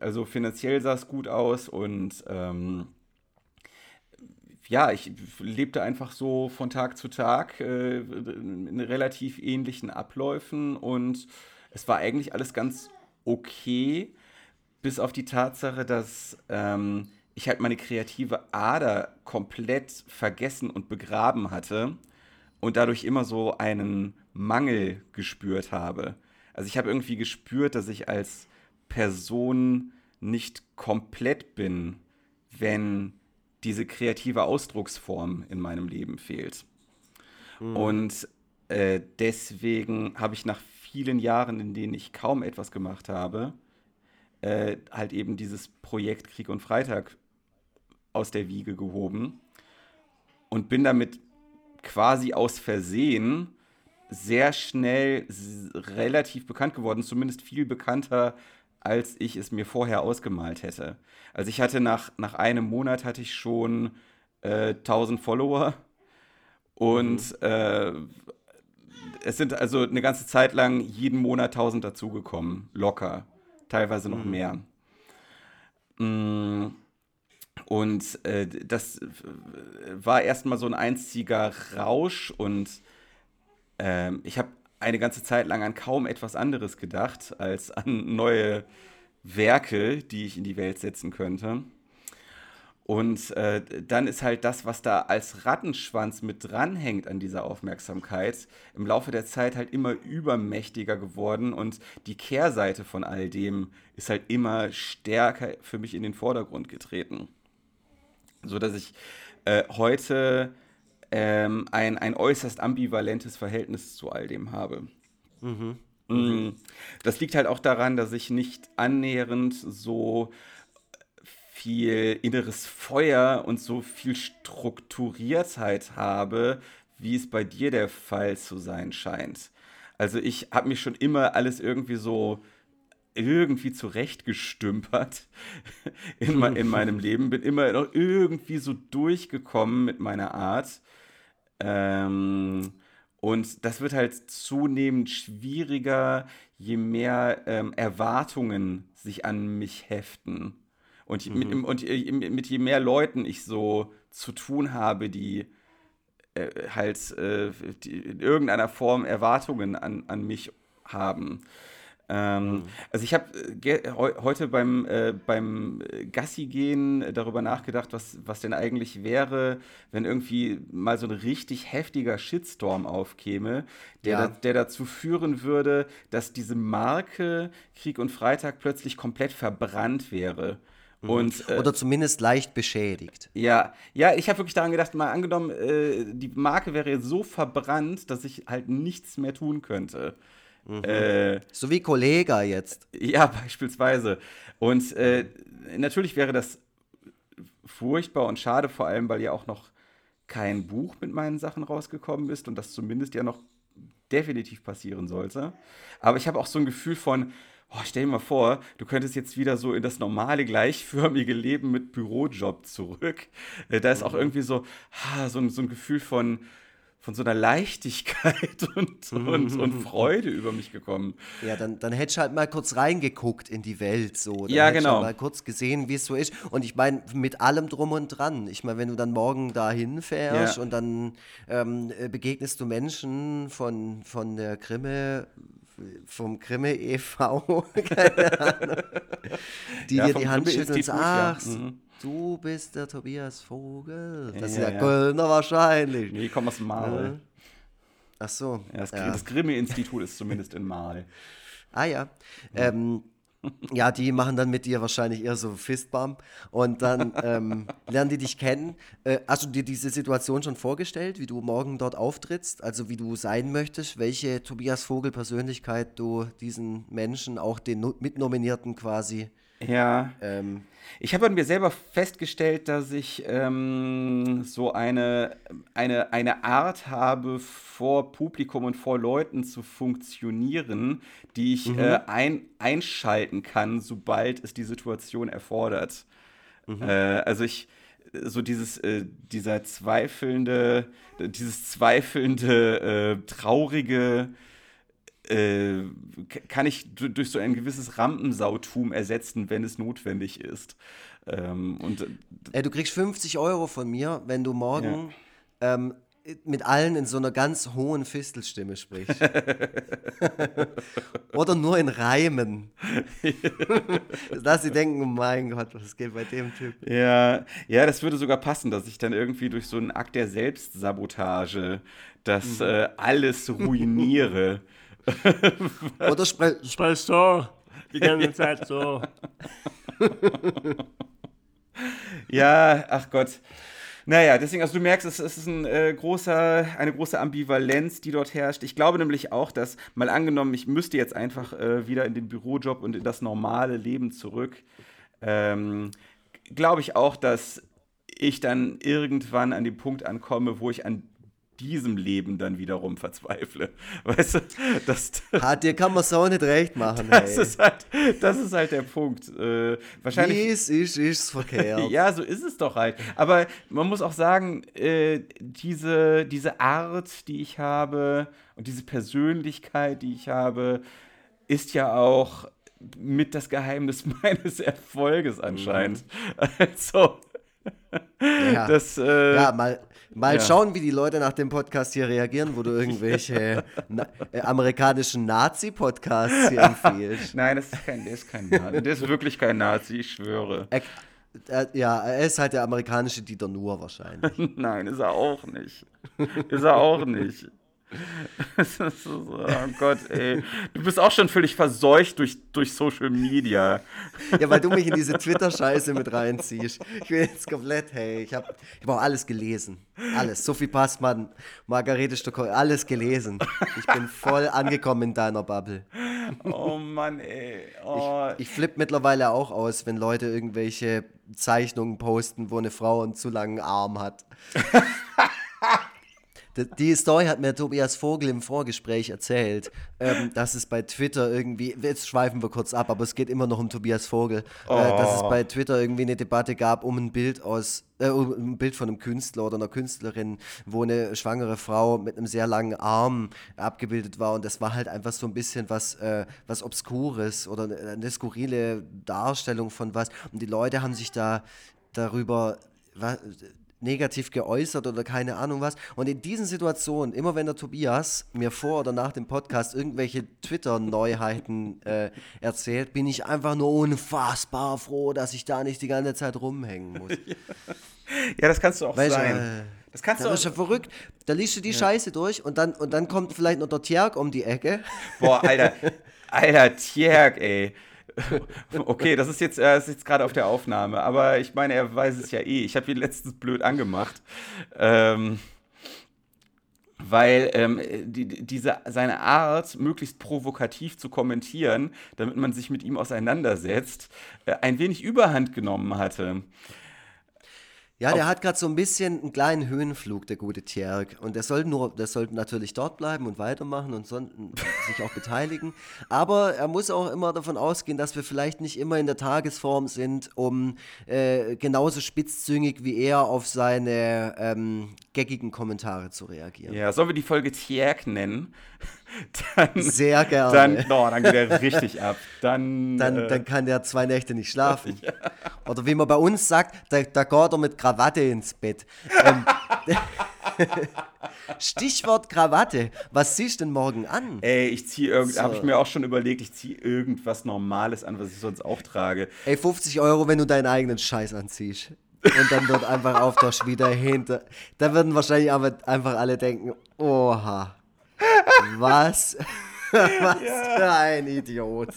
also finanziell sah es gut aus und ähm, ja, ich lebte einfach so von Tag zu Tag äh, in relativ ähnlichen Abläufen und es war eigentlich alles ganz okay, bis auf die Tatsache, dass ähm, ich halt meine kreative Ader komplett vergessen und begraben hatte und dadurch immer so einen Mangel gespürt habe. Also ich habe irgendwie gespürt, dass ich als Person nicht komplett bin, wenn diese kreative Ausdrucksform in meinem Leben fehlt. Mhm. Und äh, deswegen habe ich nach vielen Jahren, in denen ich kaum etwas gemacht habe, äh, halt eben dieses Projekt Krieg und Freitag aus der Wiege gehoben und bin damit quasi aus Versehen sehr schnell relativ bekannt geworden, zumindest viel bekannter als ich es mir vorher ausgemalt hätte. Also ich hatte nach, nach einem Monat hatte ich schon äh, 1000 Follower und mhm. äh, es sind also eine ganze Zeit lang jeden Monat 1000 dazugekommen, locker, teilweise noch mhm. mehr. Mm, und äh, das war erstmal so ein einziger Rausch und äh, ich habe eine ganze Zeit lang an kaum etwas anderes gedacht als an neue Werke, die ich in die Welt setzen könnte. Und äh, dann ist halt das, was da als Rattenschwanz mit dranhängt an dieser Aufmerksamkeit, im Laufe der Zeit halt immer übermächtiger geworden und die Kehrseite von all dem ist halt immer stärker für mich in den Vordergrund getreten. So dass ich äh, heute ähm, ein, ein äußerst ambivalentes Verhältnis zu all dem habe. Mhm. Mm, das liegt halt auch daran, dass ich nicht annähernd so viel inneres Feuer und so viel Strukturiertheit habe, wie es bei dir der Fall zu sein scheint. Also ich habe mich schon immer alles irgendwie so irgendwie zurechtgestümpert [laughs] in, in meinem [laughs] Leben, bin immer noch irgendwie so durchgekommen mit meiner Art. Ähm, und das wird halt zunehmend schwieriger, je mehr ähm, Erwartungen sich an mich heften. Und, mhm. mit, und mit je mehr Leuten ich so zu tun habe, die äh, halt äh, die in irgendeiner Form Erwartungen an, an mich haben. Ähm, mhm. Also ich habe äh, heute beim, äh, beim Gassi gehen darüber nachgedacht, was, was denn eigentlich wäre, wenn irgendwie mal so ein richtig heftiger Shitstorm aufkäme, der, ja. da, der dazu führen würde, dass diese Marke Krieg und Freitag plötzlich komplett verbrannt wäre. Mhm. Und, äh, Oder zumindest leicht beschädigt. Ja, ja, ich habe wirklich daran gedacht, mal angenommen, äh, die Marke wäre so verbrannt, dass ich halt nichts mehr tun könnte. Mhm. Äh, so wie Kollega jetzt. Ja, [laughs] beispielsweise. Und äh, natürlich wäre das furchtbar und schade, vor allem, weil ja auch noch kein Buch mit meinen Sachen rausgekommen ist und das zumindest ja noch definitiv passieren sollte. Aber ich habe auch so ein Gefühl von, oh, stell dir mal vor, du könntest jetzt wieder so in das normale, gleichförmige Leben mit Bürojob zurück. Äh, da ist auch mhm. irgendwie so, so, ein, so ein Gefühl von, von so einer Leichtigkeit [laughs] und, und, und [laughs] Freude über mich gekommen. Ja, dann, dann hättest du halt mal kurz reingeguckt in die Welt so. Dann ja, genau. Halt mal kurz gesehen, wie es so ist. Und ich meine, mit allem drum und dran. Ich meine, wenn du dann morgen da hinfährst ja. und dann ähm, begegnest du Menschen von, von der Grimme vom Grimme e.V., [laughs] keine Ahnung, die ja, dir die Hand schütteln und sagen, ach, ja. mhm. Du bist der Tobias Vogel. Das ja, ist ja, ja Kölner wahrscheinlich. Nee, ich komme aus Mal. Ja. Ach so. Ja, das, das Grimme-Institut ist zumindest in Mal. Ah ja. Ähm, ja, die machen dann mit dir wahrscheinlich eher so Fistbump und dann [laughs] ähm, lernen die dich kennen. Äh, hast du dir diese Situation schon vorgestellt, wie du morgen dort auftrittst, also wie du sein möchtest, welche Tobias Vogel Persönlichkeit du diesen Menschen, auch den no Mitnominierten quasi ja. Ähm, ich habe an mir selber festgestellt, dass ich ähm, so eine, eine, eine Art habe, vor Publikum und vor Leuten zu funktionieren, die ich mhm. äh, ein, einschalten kann, sobald es die Situation erfordert. Mhm. Äh, also ich so dieses äh, dieser zweifelnde dieses zweifelnde äh, traurige äh, kann ich durch so ein gewisses Rampensautum ersetzen, wenn es notwendig ist. Ähm, und, äh, du kriegst 50 Euro von mir, wenn du morgen ja. ähm, mit allen in so einer ganz hohen Fistelstimme sprichst. [laughs] Oder nur in Reimen. [laughs] dass sie denken, oh mein Gott, was geht bei dem Typ? Ja, ja, das würde sogar passen, dass ich dann irgendwie durch so einen Akt der Selbstsabotage das mhm. äh, alles ruiniere. [laughs] Oder spre [laughs] sprech so. Die ganze [laughs] Zeit so. ja, ach Gott. Naja, deswegen, also du merkst, es, ist ein, äh, großer, eine große Ambivalenz, die dort herrscht. Ich glaube nämlich auch, dass, mal angenommen, ich müsste jetzt einfach äh, wieder in den Bürojob und in das normale Leben zurück, ähm, glaube ich auch, dass ich dann irgendwann an den Punkt ankomme, wo ich an diesem Leben dann wiederum verzweifle. [laughs] Weißt du, das, ha, dir kann man so nicht recht machen. Das, hey. ist, halt, das ist halt der Punkt. Äh, wahrscheinlich, Wie es ist, ist es verkehrt. [laughs] ja, so ist es doch halt. Aber man muss auch sagen, äh, diese, diese Art, die ich habe und diese Persönlichkeit, die ich habe, ist ja auch mit das Geheimnis [laughs] meines Erfolges anscheinend. Mhm. Also, ja. Das, äh, ja, mal, mal ja. schauen, wie die Leute nach dem Podcast hier reagieren, wo du irgendwelche [laughs] na, äh, amerikanischen Nazi-Podcasts hier empfiehlst. Nein, das ist kein, der ist kein Nazi. Der ist wirklich kein Nazi, ich schwöre. Er, er, ja, er ist halt der amerikanische Dieter Nuhr wahrscheinlich. [laughs] Nein, ist er auch nicht. Ist er auch nicht. [laughs] oh Gott, ey. Du bist auch schon völlig verseucht durch, durch Social Media. Ja, weil du mich in diese Twitter-Scheiße mit reinziehst. Ich bin jetzt komplett, hey, ich habe ich hab auch alles gelesen. Alles. Sophie Passmann, Margarete Stockholm, alles gelesen. Ich bin voll angekommen in deiner Bubble. Oh Mann, ey. Oh. Ich, ich flippe mittlerweile auch aus, wenn Leute irgendwelche Zeichnungen posten, wo eine Frau einen zu langen Arm hat. Die Story hat mir Tobias Vogel im Vorgespräch erzählt, ähm, dass es bei Twitter irgendwie, jetzt schweifen wir kurz ab, aber es geht immer noch um Tobias Vogel, oh. äh, dass es oh. bei Twitter irgendwie eine Debatte gab um ein Bild aus, äh, um ein Bild von einem Künstler oder einer Künstlerin, wo eine schwangere Frau mit einem sehr langen Arm abgebildet war und das war halt einfach so ein bisschen was, äh, was Obskures oder eine skurrile Darstellung von was und die Leute haben sich da darüber negativ geäußert oder keine Ahnung was. Und in diesen Situationen, immer wenn der Tobias mir vor oder nach dem Podcast irgendwelche Twitter-Neuheiten äh, erzählt, bin ich einfach nur unfassbar froh, dass ich da nicht die ganze Zeit rumhängen muss. [laughs] ja, das kannst du auch Weil sein. Äh, das kannst du auch. ja verrückt. Da liest du die ja. Scheiße durch und dann, und dann kommt vielleicht noch der Tjerk um die Ecke. Boah, Alter. [laughs] Alter, Tjerk, ey. [laughs] Okay, das ist jetzt, äh, jetzt gerade auf der Aufnahme, aber ich meine, er weiß es ja eh. Ich habe ihn letztens blöd angemacht. Ähm, weil ähm, die, diese, seine Art, möglichst provokativ zu kommentieren, damit man sich mit ihm auseinandersetzt, äh, ein wenig Überhand genommen hatte. Ja, der hat gerade so ein bisschen einen kleinen Höhenflug, der gute Tjerk. Und der soll nur, der sollte natürlich dort bleiben und weitermachen und so, sich auch beteiligen. [laughs] Aber er muss auch immer davon ausgehen, dass wir vielleicht nicht immer in der Tagesform sind, um äh, genauso spitzzüngig wie er auf seine ähm, geckigen Kommentare zu reagieren. Ja, sollen wir die Folge Tjerk nennen? Dann, Sehr gerne. Dann, oh, dann geht er richtig ab. Dann, dann, äh, dann kann der zwei Nächte nicht schlafen. [laughs] Ja. Oder wie man bei uns sagt, da, da geht er mit Krawatte ins Bett. Ähm, [laughs] Stichwort Krawatte. Was ziehst du denn morgen an? Ey, ich ziehe irgend, so. habe ich mir auch schon überlegt, ich ziehe irgendwas Normales an, was ich sonst auch trage. Ey, 50 Euro, wenn du deinen eigenen Scheiß anziehst. Und dann wird einfach auf der wieder hinter. Da würden wahrscheinlich aber einfach alle denken, oha. Was? [laughs] Was ja. für ein Idiot. [laughs]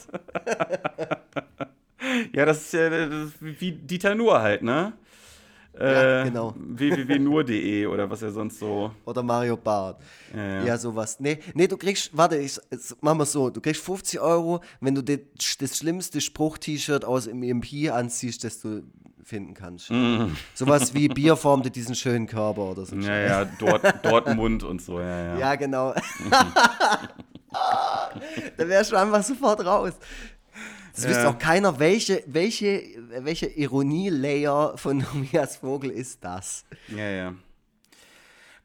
ja, das ist ja das ist wie Dieter Nuhr halt, ne? Ja, äh, genau. www.nur.de oder was er sonst so. Oder Mario Barth. Ja, ja. ja, sowas. Nee, nee, du kriegst, warte, ich, machen wir so, du kriegst 50 Euro, wenn du das, das schlimmste Spruch-T-Shirt aus dem EMP anziehst, das du finden kannst. Mm. Sowas wie Bier formte diesen schönen Körper oder so. Ja, ja, Dort, Dortmund und so, ja, ja. Ja, genau. [laughs] da wärst du einfach sofort raus. Das ja. wüsste auch keiner, welche, welche, welche Ironie-Layer von [laughs] Tobias Vogel ist das. Ja, ja.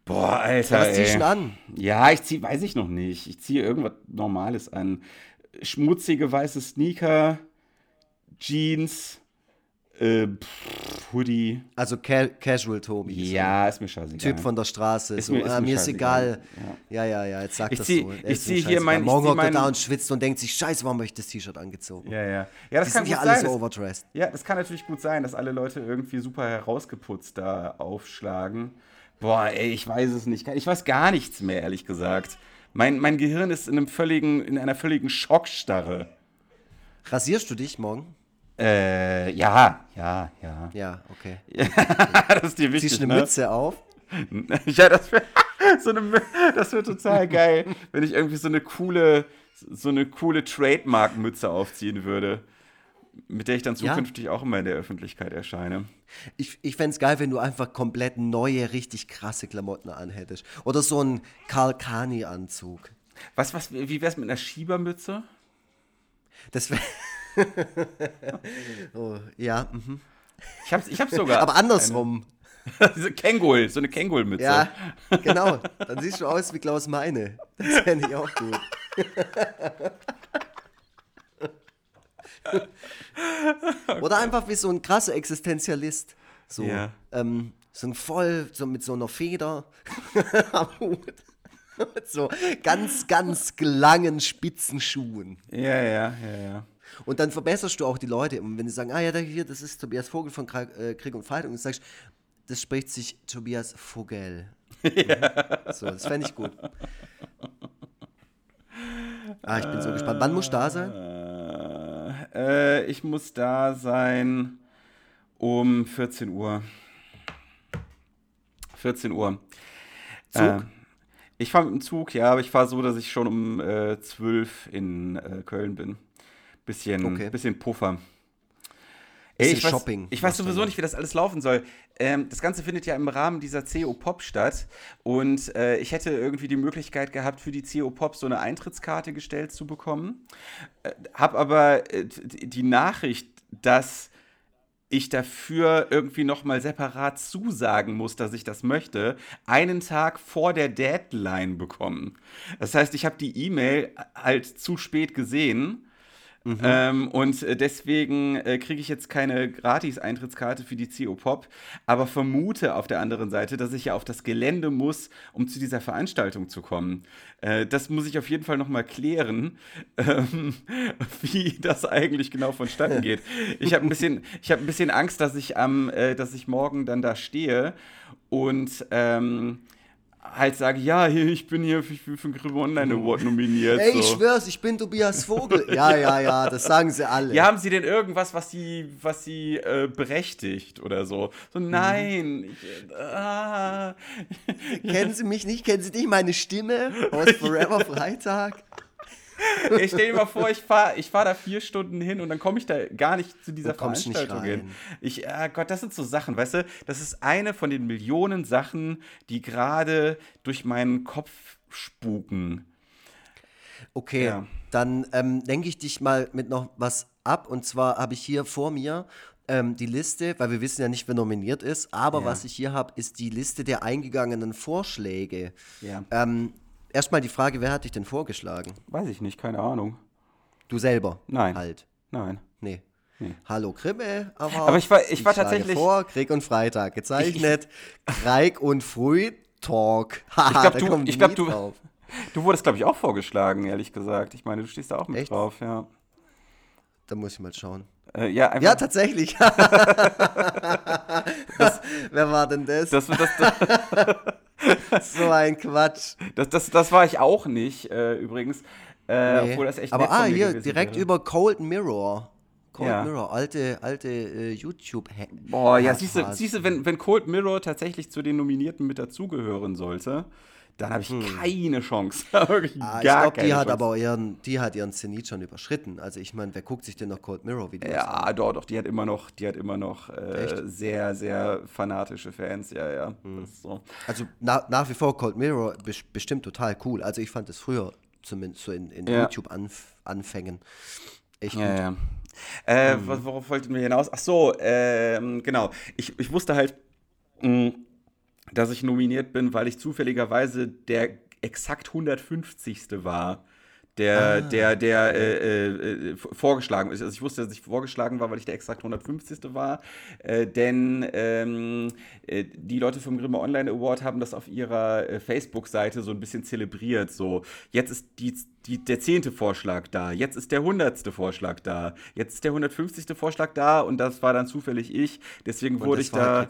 Boah, Alter. Was ziehst du an? Ja, ich zieh, weiß ich noch nicht. Ich ziehe irgendwas Normales an. Schmutzige weiße Sneaker, Jeans, äh, pff, Hoodie. Also ca Casual Tobi. Ja, so. ist mir scheißegal. Typ von der Straße. Ist so, mir, ist, ah, mir ist egal. Ja. ja, ja, ja, jetzt sag ich das zieh, so. Er ich ziehe hier mein. Morgen hockt er da und schwitzt und denkt sich, scheiße, warum habe ich das T-Shirt angezogen? Ja, ja. Ja, das Die kann gut sein. so overdressed. Ja, das kann natürlich gut sein, dass alle Leute irgendwie super herausgeputzt da aufschlagen. Boah, ey, ich weiß es nicht. Ich weiß gar nichts mehr, ehrlich gesagt. Mein, mein Gehirn ist in, einem völligen, in einer völligen Schockstarre. Rasierst du dich morgen? Äh, ja, ja, ja. Ja, okay. [laughs] das ist dir wichtig. Ziehst du eine ne? Mütze auf? [laughs] ja, das wäre [laughs] so wär total geil, wenn ich irgendwie so eine coole, so eine coole Trademark-Mütze aufziehen würde, mit der ich dann zukünftig ja. auch immer in der Öffentlichkeit erscheine. Ich, ich fände es geil, wenn du einfach komplett neue, richtig krasse Klamotten anhättest. Oder so ein Karl Kani-Anzug. Was, was, wie wär's mit einer Schiebermütze? Das wäre. [laughs] oh, ja. Mhm. Ich hab's, ich hab's sogar. Aber andersrum. [laughs] Diese Kängul, so eine Kängulmütze. Ja, [laughs] genau. Dann siehst du aus wie Klaus Meine. Das fände ich auch gut. Oder einfach wie so ein krasser Existenzialist. So, ja. ähm, so ein voll, so mit so einer Feder am Hut. mit so ganz, ganz langen, spitzen Schuhen. Ja, ja, ja, ja. Und dann verbesserst du auch die Leute. Und wenn sie sagen, ah ja, hier, das ist Tobias Vogel von äh, Krieg und Fight, und du sagst, das spricht sich Tobias Vogel. Ja. So, das fände ich gut. Ah, ich bin so gespannt. Wann muss da sein? Äh, ich muss da sein um 14 Uhr. 14 Uhr. Zug? Äh, ich fahre mit dem Zug, ja, aber ich fahre so, dass ich schon um äh, 12 in äh, Köln bin. Bisschen, okay. bisschen Puffer. Ey, ich weiß, Ich weiß sowieso nicht, wie das alles laufen soll. Ähm, das Ganze findet ja im Rahmen dieser CO Pop statt. Und äh, ich hätte irgendwie die Möglichkeit gehabt, für die CO Pop so eine Eintrittskarte gestellt zu bekommen. Äh, hab aber äh, die Nachricht, dass ich dafür irgendwie nochmal separat zusagen muss, dass ich das möchte, einen Tag vor der Deadline bekommen. Das heißt, ich habe die E-Mail halt zu spät gesehen Mhm. Ähm, und äh, deswegen äh, kriege ich jetzt keine Gratis-Eintrittskarte für die CO Pop, aber vermute auf der anderen Seite, dass ich ja auf das Gelände muss, um zu dieser Veranstaltung zu kommen. Äh, das muss ich auf jeden Fall nochmal klären, [laughs] ähm, wie das eigentlich genau vonstatten geht. Ich habe ein, bisschen, hab ein bisschen Angst, dass ich, am, äh, dass ich morgen dann da stehe und. Ähm, halt sage, ja, hier, ich bin hier für, für, den Grimme Online Award nominiert. Ey, so. ich schwör's, ich bin Tobias Vogel. [laughs] ja, ja, ja, das sagen sie alle. Ja, haben sie denn irgendwas, was sie, was sie äh, berechtigt oder so? So, mhm. nein. Ich, ah. Kennen Sie mich nicht? Kennen Sie nicht meine Stimme [laughs] aus Forever Freitag? [laughs] ich stell dir mal vor, ich fahre ich fahr da vier Stunden hin und dann komme ich da gar nicht zu dieser Veranstaltung hin. Ich, äh, Gott, das sind so Sachen, weißt du? Das ist eine von den Millionen Sachen, die gerade durch meinen Kopf spuken. Okay, ja. dann ähm, lenke ich dich mal mit noch was ab. Und zwar habe ich hier vor mir ähm, die Liste, weil wir wissen ja nicht, wer nominiert ist, aber ja. was ich hier habe, ist die Liste der eingegangenen Vorschläge. Ja. Ähm, Erstmal die Frage, wer hat dich denn vorgeschlagen? Weiß ich nicht, keine Ahnung. Du selber? Nein. Halt. Nein. Nee. nee. Hallo Krimme, aber, aber ich war, ich, ich war tatsächlich. vor, Krieg und Freitag gezeichnet. Krieg und Früh Talk. Haha, ich glaube, du, ich glaub, du, du wurdest, glaube ich, auch vorgeschlagen, ehrlich gesagt. Ich meine, du stehst da auch mit Echt? drauf, ja. Da muss ich mal schauen. Äh, ja, ja, tatsächlich. [laughs] [laughs] das, Wer war denn das? Das, das, das [laughs] so ein Quatsch. Das, das, das war ich auch nicht, äh, übrigens. Äh, nee. Obwohl das echt Aber ah, hier, direkt wäre. über Cold Mirror. Cold ja. Mirror, alte, alte äh, youtube Boah, ja, siehst du, wenn, wenn Cold Mirror tatsächlich zu den Nominierten mit dazugehören sollte, dann habe ich hm. keine Chance. [laughs] Wirklich ah, ich glaube, die hat aber ihren, die hat ihren Zenit schon überschritten. Also ich meine, wer guckt sich denn noch Cold Mirror Videos Ja, an? doch, doch, die hat immer noch, die hat immer noch äh, sehr, sehr fanatische Fans, ja, ja. Hm. So. Also na, nach wie vor Cold Mirror bestimmt total cool. Also ich fand es früher zumindest so in, in ja. YouTube-Anfängen echt ja, gut. Ja. Äh, hm. Worauf wollten wir hinaus? Ach so, ähm, genau. Ich, ich wusste halt, mh, mm, dass ich nominiert bin, weil ich zufälligerweise der exakt 150. war der, ah. der, der äh, äh, äh, vorgeschlagen ist. Also ich wusste, dass ich vorgeschlagen war, weil ich der exakt 150. war. Äh, denn ähm, äh, die Leute vom Grimme Online Award haben das auf ihrer äh, Facebook-Seite so ein bisschen zelebriert. So, jetzt ist die, die, der zehnte Vorschlag da, jetzt ist der hundertste Vorschlag da, jetzt ist der 150. Vorschlag da und das war dann zufällig ich. Deswegen wurde ich da,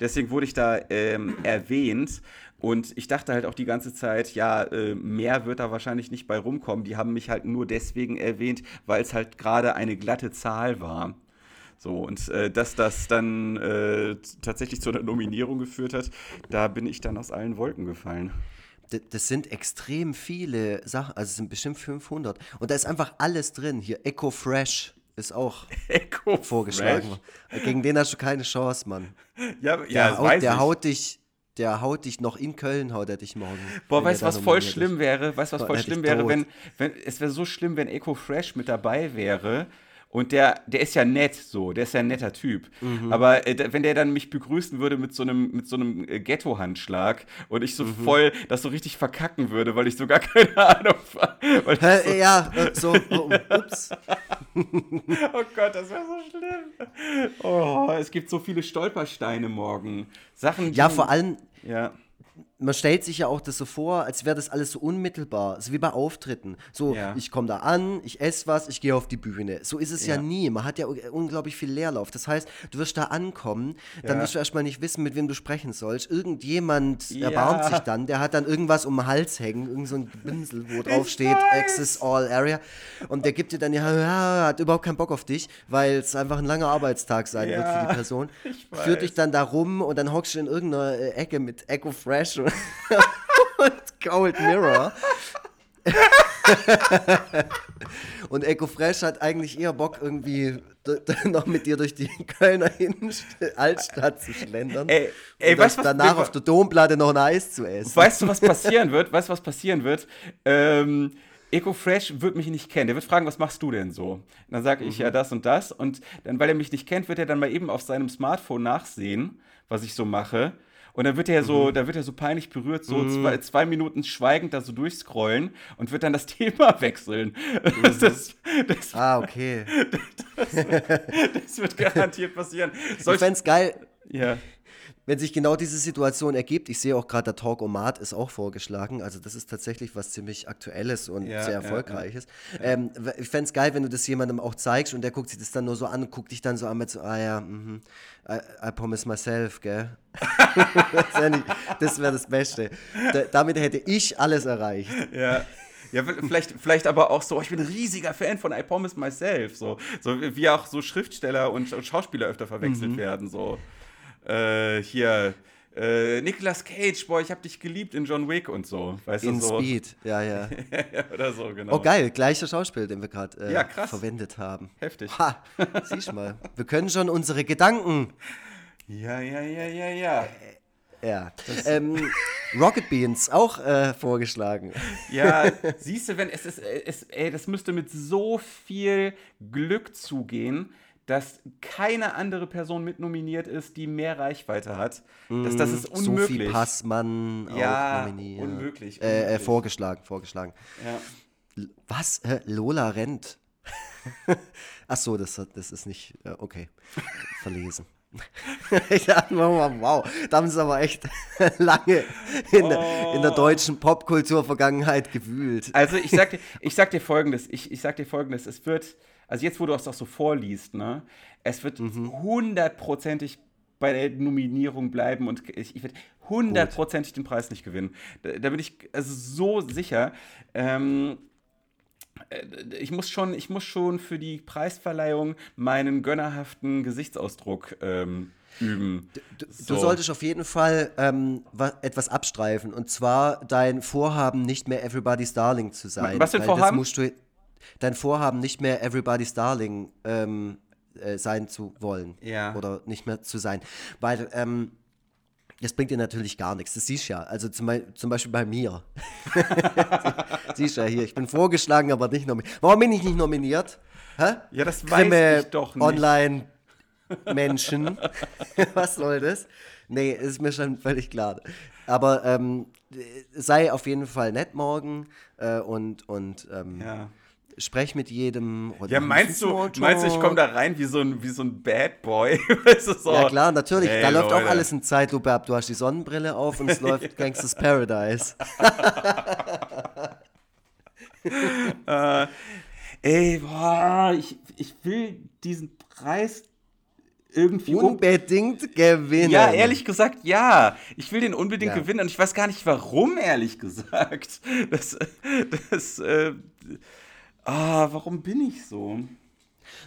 deswegen wurde ich da ähm, erwähnt. Und ich dachte halt auch die ganze Zeit, ja, äh, mehr wird da wahrscheinlich nicht bei rumkommen. Die haben mich halt nur deswegen erwähnt, weil es halt gerade eine glatte Zahl war. So, und äh, dass das dann äh, tatsächlich zu einer Nominierung geführt hat, da bin ich dann aus allen Wolken gefallen. Das sind extrem viele Sachen, also es sind bestimmt 500. Und da ist einfach alles drin. Hier Eco Fresh ist auch [laughs] Eco vorgeschlagen. Gegen den hast du keine Chance, Mann. Ja, ja, der, haut, der haut dich der haut dich noch in Köln, haut er dich morgen. Boah, weißt du, was voll schlimm wäre? Weißt du, was voll schlimm wäre, wenn, wenn, es wäre so schlimm, wenn Eco Fresh mit dabei wäre. Und der, der ist ja nett so, der ist ja ein netter Typ. Mhm. Aber äh, wenn der dann mich begrüßen würde mit so einem, mit so einem äh, Ghetto-Handschlag und ich so mhm. voll das so richtig verkacken würde, weil ich so gar [laughs] keine Ahnung war. Hä, so ja, äh, so, oh, ups. [laughs] oh Gott, das wäre so schlimm. Oh, es gibt so viele Stolpersteine morgen. Sachen, die, Ja, vor allem, ja. Man stellt sich ja auch das so vor, als wäre das alles so unmittelbar, so wie bei Auftritten. So, Ja. ich komme da an, ich esse was, ich gehe auf die Bühne. So ist es ja. Ja. nie. Man hat ja unglaublich viel Leerlauf. Das heißt, du wirst da ankommen, dann Ja. wirst du erstmal nicht wissen, mit wem du sprechen sollst. Irgendjemand erbarmt sich dann, der hat dann irgendwas um den Hals hängen, irgend so ein Pinsel, wo drauf Ich steht, weiß. Access All Area. Und der gibt dir dann, ja, hat überhaupt keinen Bock auf dich, weil es einfach ein langer Arbeitstag sein wird für die Person. Führt dich dann da rum und dann hockst du in irgendeiner Ecke mit Echo Fresh und, [laughs] und Cold Mirror. [laughs] und Echo Fresh hat eigentlich eher Bock, irgendwie noch mit dir durch die [laughs] Kölner Altstadt zu schlendern. Ey, ey, und weißt was danach auf der Domplatte noch ein Eis zu essen. Weißt du, was passieren wird? Weißt du, was passieren wird? Ähm, EcoFresh wird mich nicht kennen. Der wird fragen, was machst du denn so? Und dann sage ich ja das und das. Und dann, weil er mich nicht kennt, wird er dann mal eben auf seinem Smartphone nachsehen, was ich so mache. Und dann wird er so, da wird er so peinlich berührt, so zwei, zwei Minuten schweigend da so durchscrollen und wird dann das [laughs] Thema wechseln. Das, das, das, Ah, okay. [laughs] das wird garantiert passieren. Soll Ich fände es geil, ja. Wenn sich genau diese Situation ergibt. Ich sehe auch gerade, der Talk Omat ist auch vorgeschlagen. Also das ist tatsächlich was ziemlich Aktuelles und Ja, sehr ja, Erfolgreiches. Ähm, ich fände es geil, wenn du das jemandem auch zeigst und der guckt sich das dann nur so an und guckt dich dann so an mit so, ah ja, mhm, I, I promise myself, gell? [laughs] das wäre wär das Beste. Da, damit hätte ich alles erreicht. Ja. Ja, vielleicht, vielleicht aber auch so, ich bin ein riesiger Fan von I Promise Myself, so, so wie auch so Schriftsteller und, und Schauspieler öfter verwechselt Mhm. werden, so. Äh, hier, äh, Nicolas Cage, boah, ich hab dich geliebt in John Wick und so, weißt In du, so. Speed, ja, [laughs] ja. oder so, genau. Oh, geil, gleicher Schauspiel, den wir gerade äh, Ja, verwendet haben. Heftig. Ha, siehst mal, wir können schon unsere Gedanken Ja, ja, ja, ja, ja. Ja. Ähm, Rocket Beans auch äh, vorgeschlagen. Ja, [laughs] siehst du, wenn es ist, es, ey, das müsste mit so viel Glück zugehen, dass keine andere Person mit nominiert ist, die mehr Reichweite hat. Das, das ist Sophie unmöglich. Passmann Ja, auch nominiert. unmöglich, Äh, äh, unmöglich. vorgeschlagen, vorgeschlagen. Ja. Was? Lola rennt. [laughs] Ach so, das, das ist nicht. Äh, okay. Verlesen. [laughs] ich dachte, wow, wow, da haben sie aber echt [laughs] lange in, der, in der deutschen Popkultur-Vergangenheit gewühlt. Also ich sag dir, ich sag dir folgendes, ich, ich sag dir folgendes, es wird, also jetzt, wo du es auch so vorliest, ne, es wird hundertprozentig bei der Nominierung bleiben und ich, ich werde hundertprozentig den Preis nicht gewinnen. Da, da bin ich also so sicher. Ähm, äh, ich muss schon, ich muss schon für die Preisverleihung meinen gönnerhaften Gesichtsausdruck ähm, üben. Du, So. du solltest auf jeden Fall ähm, wa etwas abstreifen. Und zwar dein Vorhaben, nicht mehr Everybody's Darling zu sein. Was für ein Vorhaben? Das musst du, dein Vorhaben, nicht mehr Everybody's Darling ähm, äh, sein zu wollen. Ja. Oder nicht mehr zu sein. Weil ähm, das bringt dir natürlich gar nichts. Das siehst du ja. Also zum, zum Beispiel bei mir. [laughs] siehst du ja hier. Ich bin vorgeschlagen, aber nicht nominiert. Warum bin ich nicht nominiert? Hä? Ja, das weiß Grimme ich doch nicht. Online Menschen. [laughs] Was soll das? Nee, ist mir schon völlig klar. Aber ähm, sei auf jeden Fall nett morgen äh, und, und ähm, Ja. Sprech mit jedem. Und Ja, meinst du, meinst du, ich komme da rein wie so ein, wie so ein Bad Boy? [laughs] So, Ja klar, natürlich. Hey, da läuft auch Leute. alles in Zeitlupe ab. Du hast die Sonnenbrille auf und es [laughs] läuft Gangsters Paradise. [laughs] Ey, boah, ich, ich will diesen Preis irgendwie um. Unbedingt gewinnen. Ja, ehrlich gesagt, ja. Ich will den unbedingt Ja. gewinnen und ich weiß gar nicht warum, ehrlich gesagt. Das, das, äh, ah, warum bin ich so?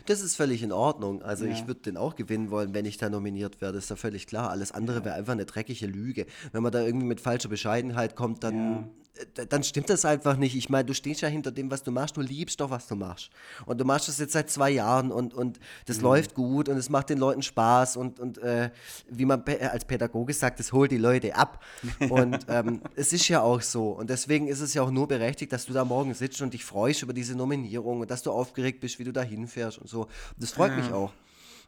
Das ist völlig in Ordnung. Also Ja. ich würde den auch gewinnen wollen, wenn ich da nominiert werde. Ist ja völlig klar. Alles andere wäre einfach eine dreckige Lüge. Wenn man da irgendwie mit falscher Bescheidenheit kommt, dann, äh, dann stimmt das einfach nicht. Ich meine, du stehst ja hinter dem, was du machst. Du liebst doch, was du machst. Und du machst das jetzt seit zwei Jahren und, und das Mhm. läuft gut und es macht den Leuten Spaß. Und, und äh, wie man als Pädagoge sagt, es holt die Leute ab. Und [laughs] ähm, es ist ja auch so. Und deswegen ist es ja auch nur berechtigt, dass du da morgen sitzt und dich freust über diese Nominierung und dass du aufgeregt bist, wie du da hinfährst und so. Und das freut mich auch.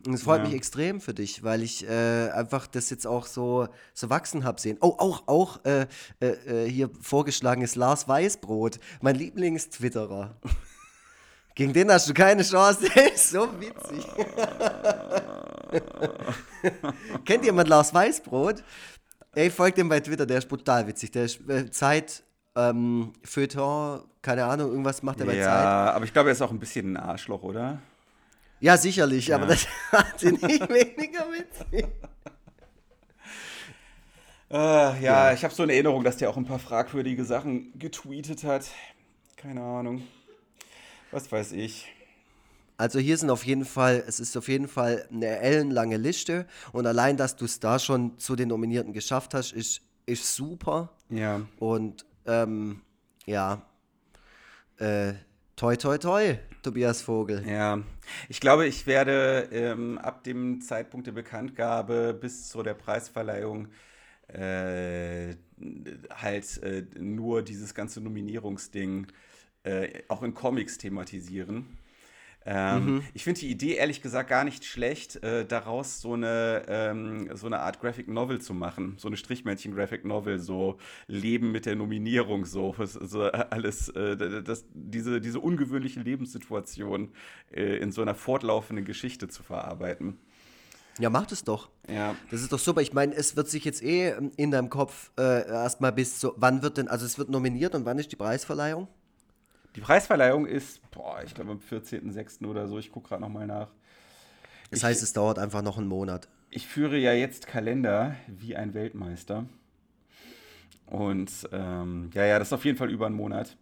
Und es freut Ja. mich extrem für dich, weil ich äh, einfach das jetzt auch so, so wachsen habe sehen. Oh, auch, auch äh, äh, äh, hier vorgeschlagen ist Lars Weißbrot, mein Lieblingstwitterer. [laughs] Gegen den hast du keine Chance, der [laughs] ist so witzig. [laughs] Kennt jemand Lars Weißbrot? Ey, folgt dem bei Twitter, der ist brutal witzig. Der ist äh, Zeit, ähm, Feuilleton, keine Ahnung, irgendwas macht er bei ja, Zeit. aber ich glaube, er ist auch ein bisschen ein Arschloch, oder? Ja, sicherlich, Ja. aber das [laughs] hat sie nicht weniger witzig. Äh, ja, Ja. ich habe so eine Erinnerung, dass der auch ein paar fragwürdige Sachen getweetet hat. Keine Ahnung. Was weiß ich. Also hier sind auf jeden Fall, es ist auf jeden Fall eine ellenlange Liste und allein, dass du es da schon zu den Nominierten geschafft hast, ist, ist super. Ja. Und ähm, ja, äh, toi toi toi, Tobias Vogel. Ja, ich glaube, ich werde ähm, ab dem Zeitpunkt der Bekanntgabe bis zu der Preisverleihung äh, halt äh, nur dieses ganze Nominierungsding äh, auch in Comics thematisieren. Ähm, Ich finde die Idee ehrlich gesagt gar nicht schlecht, äh, daraus so eine, ähm, so eine Art Graphic Novel zu machen. So eine Strichmännchen-Graphic Novel, so Leben mit der Nominierung, so, [laughs] was- so alles, äh, das, diese, diese ungewöhnliche Lebenssituation äh, in so einer fortlaufenden Geschichte zu verarbeiten. Ja, mach das doch. Ja. Das ist doch super. Ich meine, es wird sich jetzt eh in deinem Kopf äh, erstmal bis zu, wann wird denn, also es wird nominiert und wann ist die Preisverleihung? Die Preisverleihung ist, boah, ich glaube am 14.06. oder so, ich gucke gerade nochmal nach. Das Ich- heißt, es dauert einfach noch einen Monat. Ich führe ja jetzt Kalender wie ein Weltmeister. Und ähm, ja, ja, das ist auf jeden Fall über einen Monat.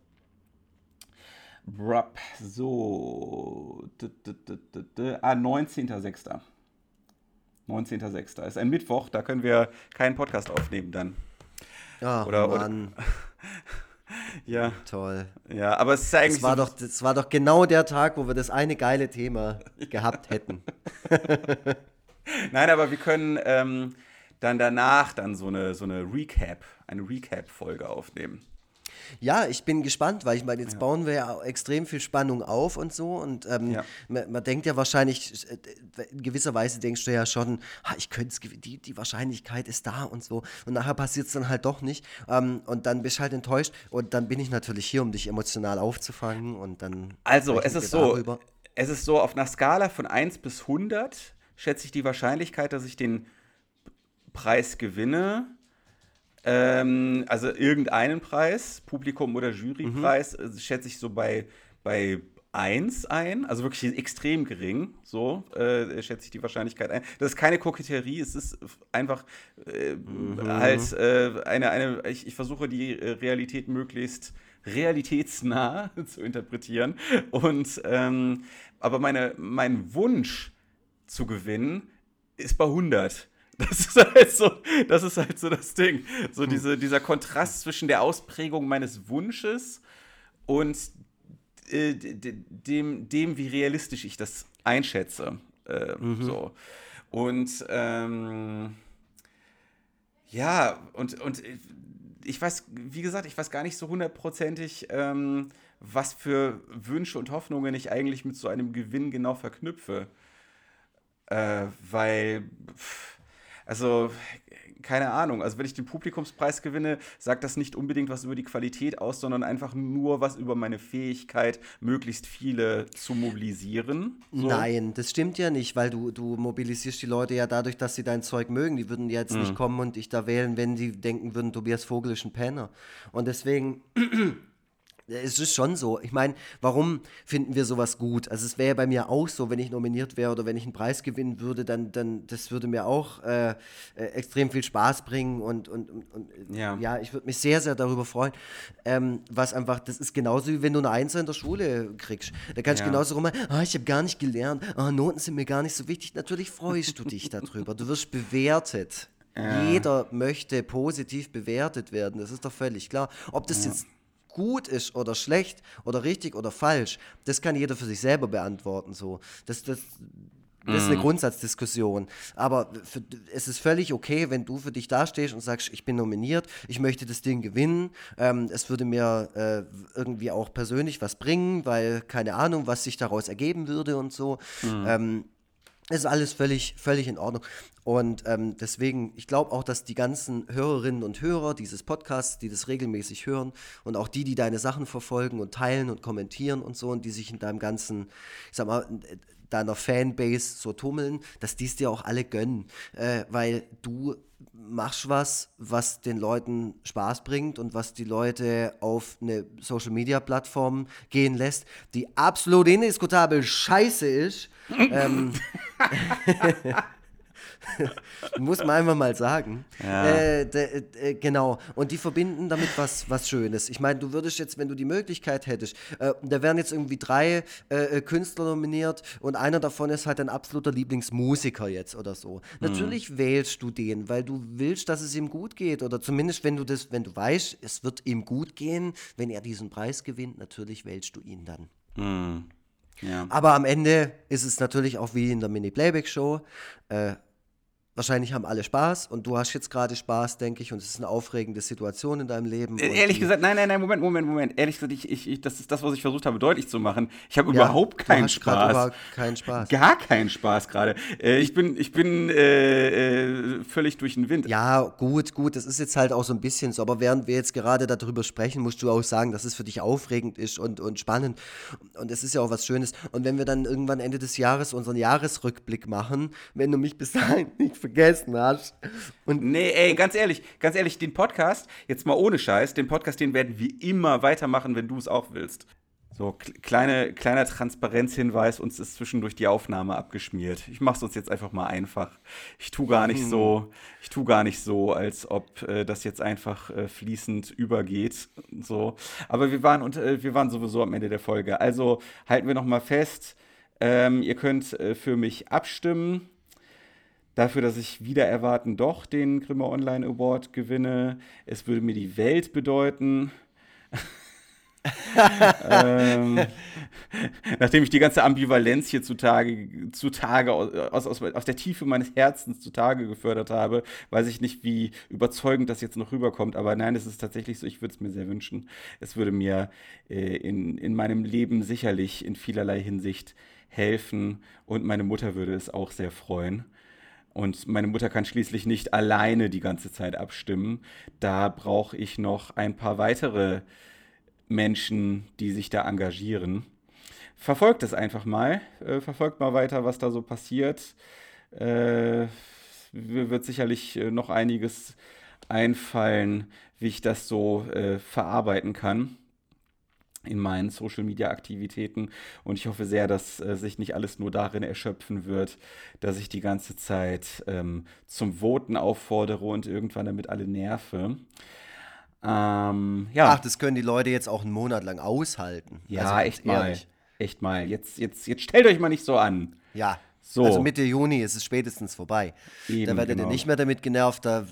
Brup, so. D -d -d -d -d ah, 19.06. 19.06. ist ein Mittwoch, da können wir keinen Podcast aufnehmen dann. Ja, Oder- oder- Mann, [laughs] Ja, toll. ja, aber es ist eigentlich Das war, so, doch, das war doch genau der Tag, wo wir das eine geile Thema [laughs] gehabt hätten. [laughs] Nein, aber wir können ähm, dann danach dann so eine, so eine Recap, eine Recap-Folge aufnehmen. Ja, ich bin gespannt, weil ich meine, jetzt bauen wir ja extrem viel Spannung auf und so. Und ähm, Ja. man, man denkt ja wahrscheinlich, äh, in gewisser Weise denkst du ja schon, ha, ich könnte es, die, die Wahrscheinlichkeit ist da und so. Und nachher passiert es dann halt doch nicht. Ähm, und dann bist du halt enttäuscht. Und dann bin ich natürlich hier, um dich emotional aufzufangen. Und dann. Also, es ist so, darüber. es ist so, auf einer Skala von 1 bis 100 schätze ich die Wahrscheinlichkeit, dass ich den Preis gewinne, ähm, also irgendeinen Preis, Publikum- oder Jurypreis, Mhm. äh, schätze ich so bei, bei 1 ein, also wirklich extrem gering, so äh, schätze ich die Wahrscheinlichkeit ein. Das ist keine Koketterie, es ist einfach äh, Mhm. halt äh, eine, eine ich, ich versuche die äh, Realität möglichst realitätsnah [laughs] zu interpretieren. Und ähm, aber meine, mein Wunsch zu gewinnen ist bei 100. Das ist halt so, das ist halt so das Ding. So diese, dieser Kontrast zwischen der Ausprägung meines Wunsches und äh, dem, dem, wie realistisch ich das einschätze. Äh, so. Und ähm, ja, und, und ich weiß, wie gesagt, ich weiß gar nicht so hundertprozentig, ähm, was für Wünsche und Hoffnungen ich eigentlich mit so einem Gewinn genau verknüpfe. Äh, weil, pff, also, keine Ahnung, also wenn ich den Publikumspreis gewinne, sagt das nicht unbedingt was über die Qualität aus, sondern einfach nur was über meine Fähigkeit, möglichst viele zu mobilisieren. So. Nein, das stimmt ja nicht, weil du, du mobilisierst die Leute ja dadurch, dass sie dein Zeug mögen. Die würden jetzt Mhm. nicht kommen und dich da wählen, wenn sie denken würden, Tobias Vogel ist ein Penner. Und deswegen. Es ist schon so. Ich meine, warum finden wir sowas gut? Also es wäre ja bei mir auch so, wenn ich nominiert wäre oder wenn ich einen Preis gewinnen würde, dann, dann das würde mir auch äh, äh, extrem viel Spaß bringen und, und, und, und Ja. ja, ich würde mich sehr, sehr darüber freuen. Ähm, was einfach, das ist genauso wie wenn du eine Einser in der Schule kriegst. Da kannst du Ja. genauso rum, ah, ich habe gar nicht gelernt, ah, Noten sind mir gar nicht so wichtig. Natürlich freust du dich darüber. Du wirst bewertet. Jeder möchte positiv bewertet werden, das ist doch völlig klar. Ob das jetzt gut ist oder schlecht oder richtig oder falsch, das kann jeder für sich selber beantworten. So. Das, das, das ist eine Grundsatzdiskussion. Aber für, es ist völlig okay, wenn du für dich dastehst und sagst, ich bin nominiert, ich möchte das Ding gewinnen. Ähm, es würde mir äh, irgendwie auch persönlich was bringen, weil keine Ahnung, was sich daraus ergeben würde und so. Ähm, Das ist alles völlig, völlig in Ordnung. Und ähm, deswegen, ich glaube auch, dass die ganzen Hörerinnen und Hörer dieses Podcasts, die das regelmäßig hören und auch die, die deine Sachen verfolgen und teilen und kommentieren und so und die sich in deinem ganzen, ich sag mal, deiner Fanbase so tummeln, dass die es dir auch alle gönnen. Äh, weil du machst was, was den Leuten Spaß bringt und was die Leute auf eine Social Media Plattform gehen lässt, die absolut indiskutabel scheiße ist. [laughs] Ähm, [laughs] [laughs] muss man einfach mal sagen. Ja. Äh, de, de, genau. Und die verbinden damit was, was Schönes. Ich meine, du würdest jetzt, wenn du die Möglichkeit hättest, äh, da wären jetzt irgendwie drei äh, äh, Künstler nominiert und einer davon ist halt ein absoluter Lieblingsmusiker jetzt oder so. Mhm. Natürlich wählst du den, weil du willst, dass es ihm gut geht. Oder zumindest, wenn du das, wenn du weißt, es wird ihm gut gehen, wenn er diesen Preis gewinnt, natürlich wählst du ihn dann. Mhm. Ja. Aber am Ende ist es natürlich auch wie in der Mini-Playback-Show. Äh, Wahrscheinlich haben alle Spaß und du hast jetzt gerade Spaß, denke ich, und es ist eine aufregende Situation in deinem Leben. Äh, ehrlich gesagt, nein, nein, nein, Moment, Moment, Moment. Ehrlich gesagt, ich, ich, ich, das ist das, was ich versucht habe, deutlich zu machen. Ich habe ja, überhaupt keinen Spaß. Überhaupt keinen Spaß. Gar keinen Spaß gerade. Äh, ich bin, ich bin äh, äh, völlig durch den Wind. Ja, gut, gut. Das ist jetzt halt auch so ein bisschen so. Aber während wir jetzt gerade darüber sprechen, musst du auch sagen, dass es für dich aufregend ist und, und spannend. Und es ist ja auch was Schönes. Und wenn wir dann irgendwann Ende des Jahres unseren Jahresrückblick machen, wenn du mich bis dahin nicht vergessen hast. Und nee, ey, ganz ehrlich, ganz ehrlich, den Podcast, jetzt mal ohne Scheiß, den Podcast, den werden wir immer weitermachen, wenn du es auch willst. So, kleine, kleiner Transparenzhinweis, uns ist zwischendurch die Aufnahme abgeschmiert. Ich mach's uns jetzt einfach mal einfach. Ich tu gar nicht so, ich tu gar nicht so, als ob äh, das jetzt einfach äh, fließend übergeht. So. Aber wir waren, und, äh, wir waren sowieso am Ende der Folge. Also halten wir noch mal fest, ähm, ihr könnt äh, für mich abstimmen dafür, dass ich wieder erwarten doch den Grimme Online Award gewinne. Es würde mir die Welt bedeuten. [laughs] ähm, nachdem ich die ganze Ambivalenz hier zutage, zutage aus, aus, aus der Tiefe meines Herzens zutage gefördert habe, weiß ich nicht, wie überzeugend das jetzt noch rüberkommt. Aber nein, es ist tatsächlich so, ich würde es mir sehr wünschen. Es würde mir äh, in, in meinem Leben sicherlich in vielerlei Hinsicht helfen und meine Mutter würde es auch sehr freuen. Und meine Mutter kann schließlich nicht alleine die ganze Zeit abstimmen. Da brauche ich noch ein paar weitere Menschen, die sich da engagieren. Verfolgt es einfach mal. Äh, verfolgt mal weiter, was da so passiert. Äh, wird sicherlich äh, noch einiges einfallen, wie ich das so äh, verarbeiten kann in meinen Social-Media-Aktivitäten. Und ich hoffe sehr, dass äh, sich nicht alles nur darin erschöpfen wird, dass ich die ganze Zeit ähm, zum Voten auffordere und irgendwann damit alle nerve. Ähm, ja. Ach, das können die Leute jetzt auch einen Monat lang aushalten. Ja, also, echt mal. Echt mal. Jetzt, jetzt, jetzt stellt euch mal nicht so an. Ja, so. Also Mitte Juni ist es spätestens vorbei. Eben, da werdet genau. ihr nicht mehr damit genervt, da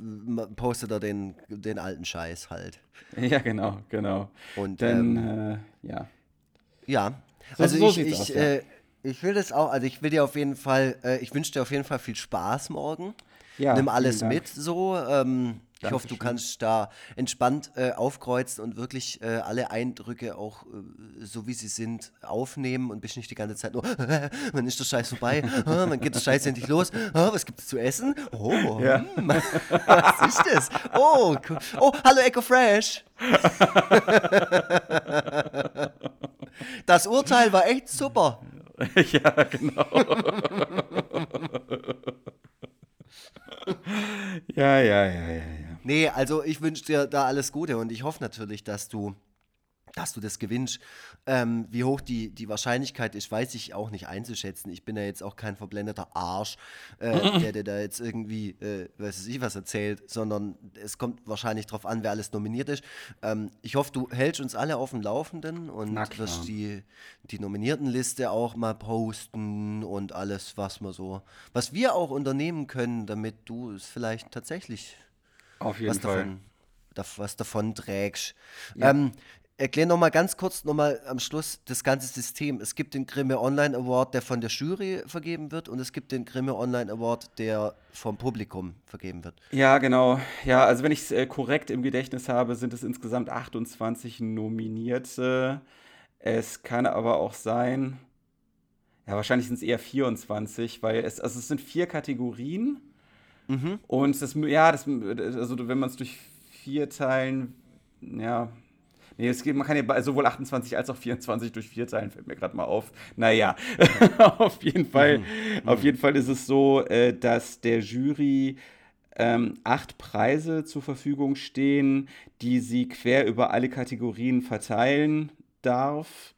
postet er den, den alten Scheiß halt. Ja, genau, genau. Und dann, ähm, äh, ja. Ja, so, also so ich, ich, aus, ja. äh, ich will das auch, also ich will dir auf jeden Fall, äh, ich wünsche dir auf jeden Fall viel Spaß morgen. Ja, Nimm alles mit so. Ähm, ich hoffe, du kannst da entspannt äh, aufkreuzen und wirklich äh, alle Eindrücke auch äh, so wie sie sind aufnehmen und bist nicht die ganze Zeit nur, [laughs] wann ist der Scheiß vorbei? [laughs] wann geht der Scheiß endlich los? was gibt es zu essen? Oh, ja. hm, [laughs] was ist das? Oh, oh, hallo Echo Fresh. das Urteil war echt super. ja, genau. ja, ja, ja, ja. Nee, also ich wünsche dir da alles Gute und ich hoffe natürlich, dass du dass du das gewinnst. Ähm, wie hoch die, die Wahrscheinlichkeit ist, weiß ich auch nicht einzuschätzen. Ich bin ja jetzt auch kein verblendeter Arsch, äh, [laughs] der dir da jetzt irgendwie, äh, weiß ich was erzählt, sondern es kommt wahrscheinlich darauf an, wer alles nominiert ist. Ähm, ich hoffe, du hältst uns alle auf dem Laufenden und wirst die, die Nominiertenliste auch mal posten und alles, was wir so, was wir auch unternehmen können, damit du es vielleicht tatsächlich auf jeden was Fall. Davon, was davon trägst. Ja. Ähm, erklär noch mal ganz kurz noch mal am Schluss das ganze System. Es gibt den Grimme Online Award, der von der Jury vergeben wird und es gibt den Grimme Online Award, der vom Publikum vergeben wird. Ja, genau. Ja, also wenn ich es äh, korrekt im Gedächtnis habe, sind es insgesamt 28 Nominierte. Es kann aber auch sein, Ja, wahrscheinlich sind es eher 24, weil es, also es sind vier Kategorien. Mhm. Und das, ja, das, also wenn man es durch vier teilen, ja, Nee, es geht, man kann ja sowohl 28 als auch 24 durch 4 teilen, fällt mir gerade mal auf. Naja, [laughs] auf, jeden Fall, mhm. auf jeden Fall ist es so, äh, dass der Jury ähm, acht Preise zur Verfügung stehen, die sie quer über alle Kategorien verteilen darf.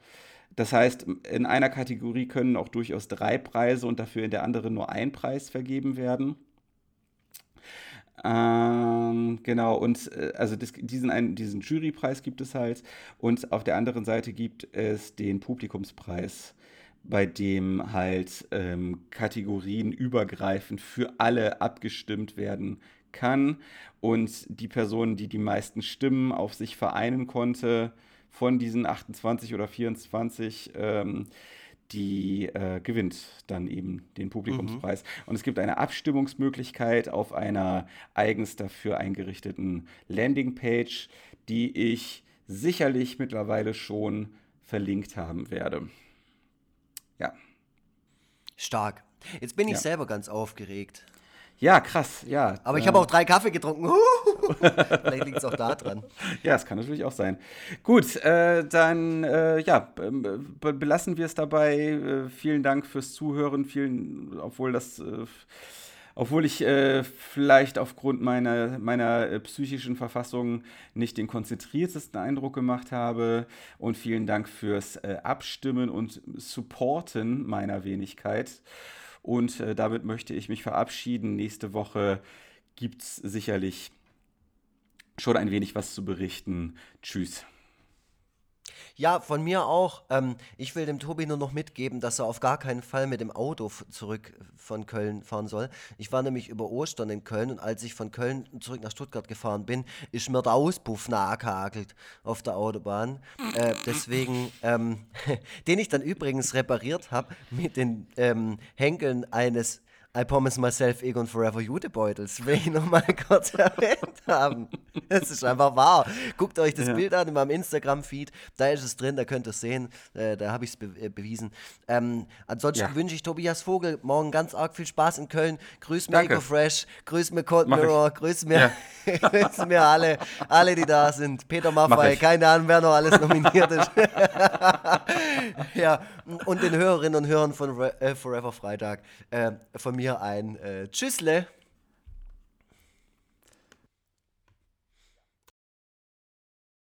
Das heißt, in einer Kategorie können auch durchaus drei Preise und dafür in der anderen nur ein Preis vergeben werden. Ähm, genau, und äh, also das, diesen, einen, diesen Jurypreis gibt es halt. Und auf der anderen Seite gibt es den Publikumspreis, bei dem halt ähm, Kategorien übergreifend für alle abgestimmt werden kann. Und die Person, die die meisten Stimmen auf sich vereinen konnte, von diesen 28 oder 24, ähm, die äh, gewinnt dann eben den Publikumspreis. Mhm. Und es gibt eine Abstimmungsmöglichkeit auf einer eigens dafür eingerichteten Landingpage, die ich sicherlich mittlerweile schon verlinkt haben werde. Ja. Stark. Jetzt bin ich ja. selber ganz aufgeregt. Ja, krass, ja. Aber ich habe auch drei Kaffee getrunken. [laughs] Vielleicht liegt es auch da dran. Ja, es kann natürlich auch sein. Gut, äh, dann äh, ja, be belassen wir es dabei. Äh, vielen Dank fürs Zuhören. Vielen, obwohl das, äh, obwohl ich äh, vielleicht aufgrund meiner, meiner äh, psychischen Verfassung nicht den konzentriertesten Eindruck gemacht habe. Und vielen Dank fürs Abstimmen und Supporten meiner Wenigkeit. Und äh, damit möchte ich mich verabschieden. Nächste Woche gibt es sicherlich schon ein wenig was zu berichten. Tschüss. Ja, von mir auch. Ähm, ich will dem Tobi nur noch mitgeben, dass er auf gar keinen Fall mit dem Auto zurück von Köln fahren soll. Ich war nämlich über Ostern in Köln und als ich von Köln zurück nach Stuttgart gefahren bin, ist mir der Auspuff nachgehakelt auf der Autobahn. Äh, deswegen, ähm, [laughs] den ich dann übrigens repariert habe mit den ähm, Henkeln eines I Promise Myself Egon Forever Jutebeutels, will ich nochmal [laughs] kurz erwähnt haben. Das ist einfach wahr. Guckt euch das ja. Bild an in meinem Instagram-Feed, da ist es drin, da könnt ihr es sehen, äh, da habe ich es be äh, bewiesen. Ähm, ansonsten ja. wünsche ich Tobias Vogel morgen ganz arg viel Spaß in Köln. Grüß mir Danke. EcoFresh, grüß mir Cold Mirror, grüß mir, ja. [laughs] grüß mir alle, alle, die da sind. Peter Maffei, keine Ahnung, wer noch alles nominiert ist. [laughs] ja, und den Hörerinnen und Hörern von Re äh, Forever Freitag äh, von mir ein äh, Tschüssle.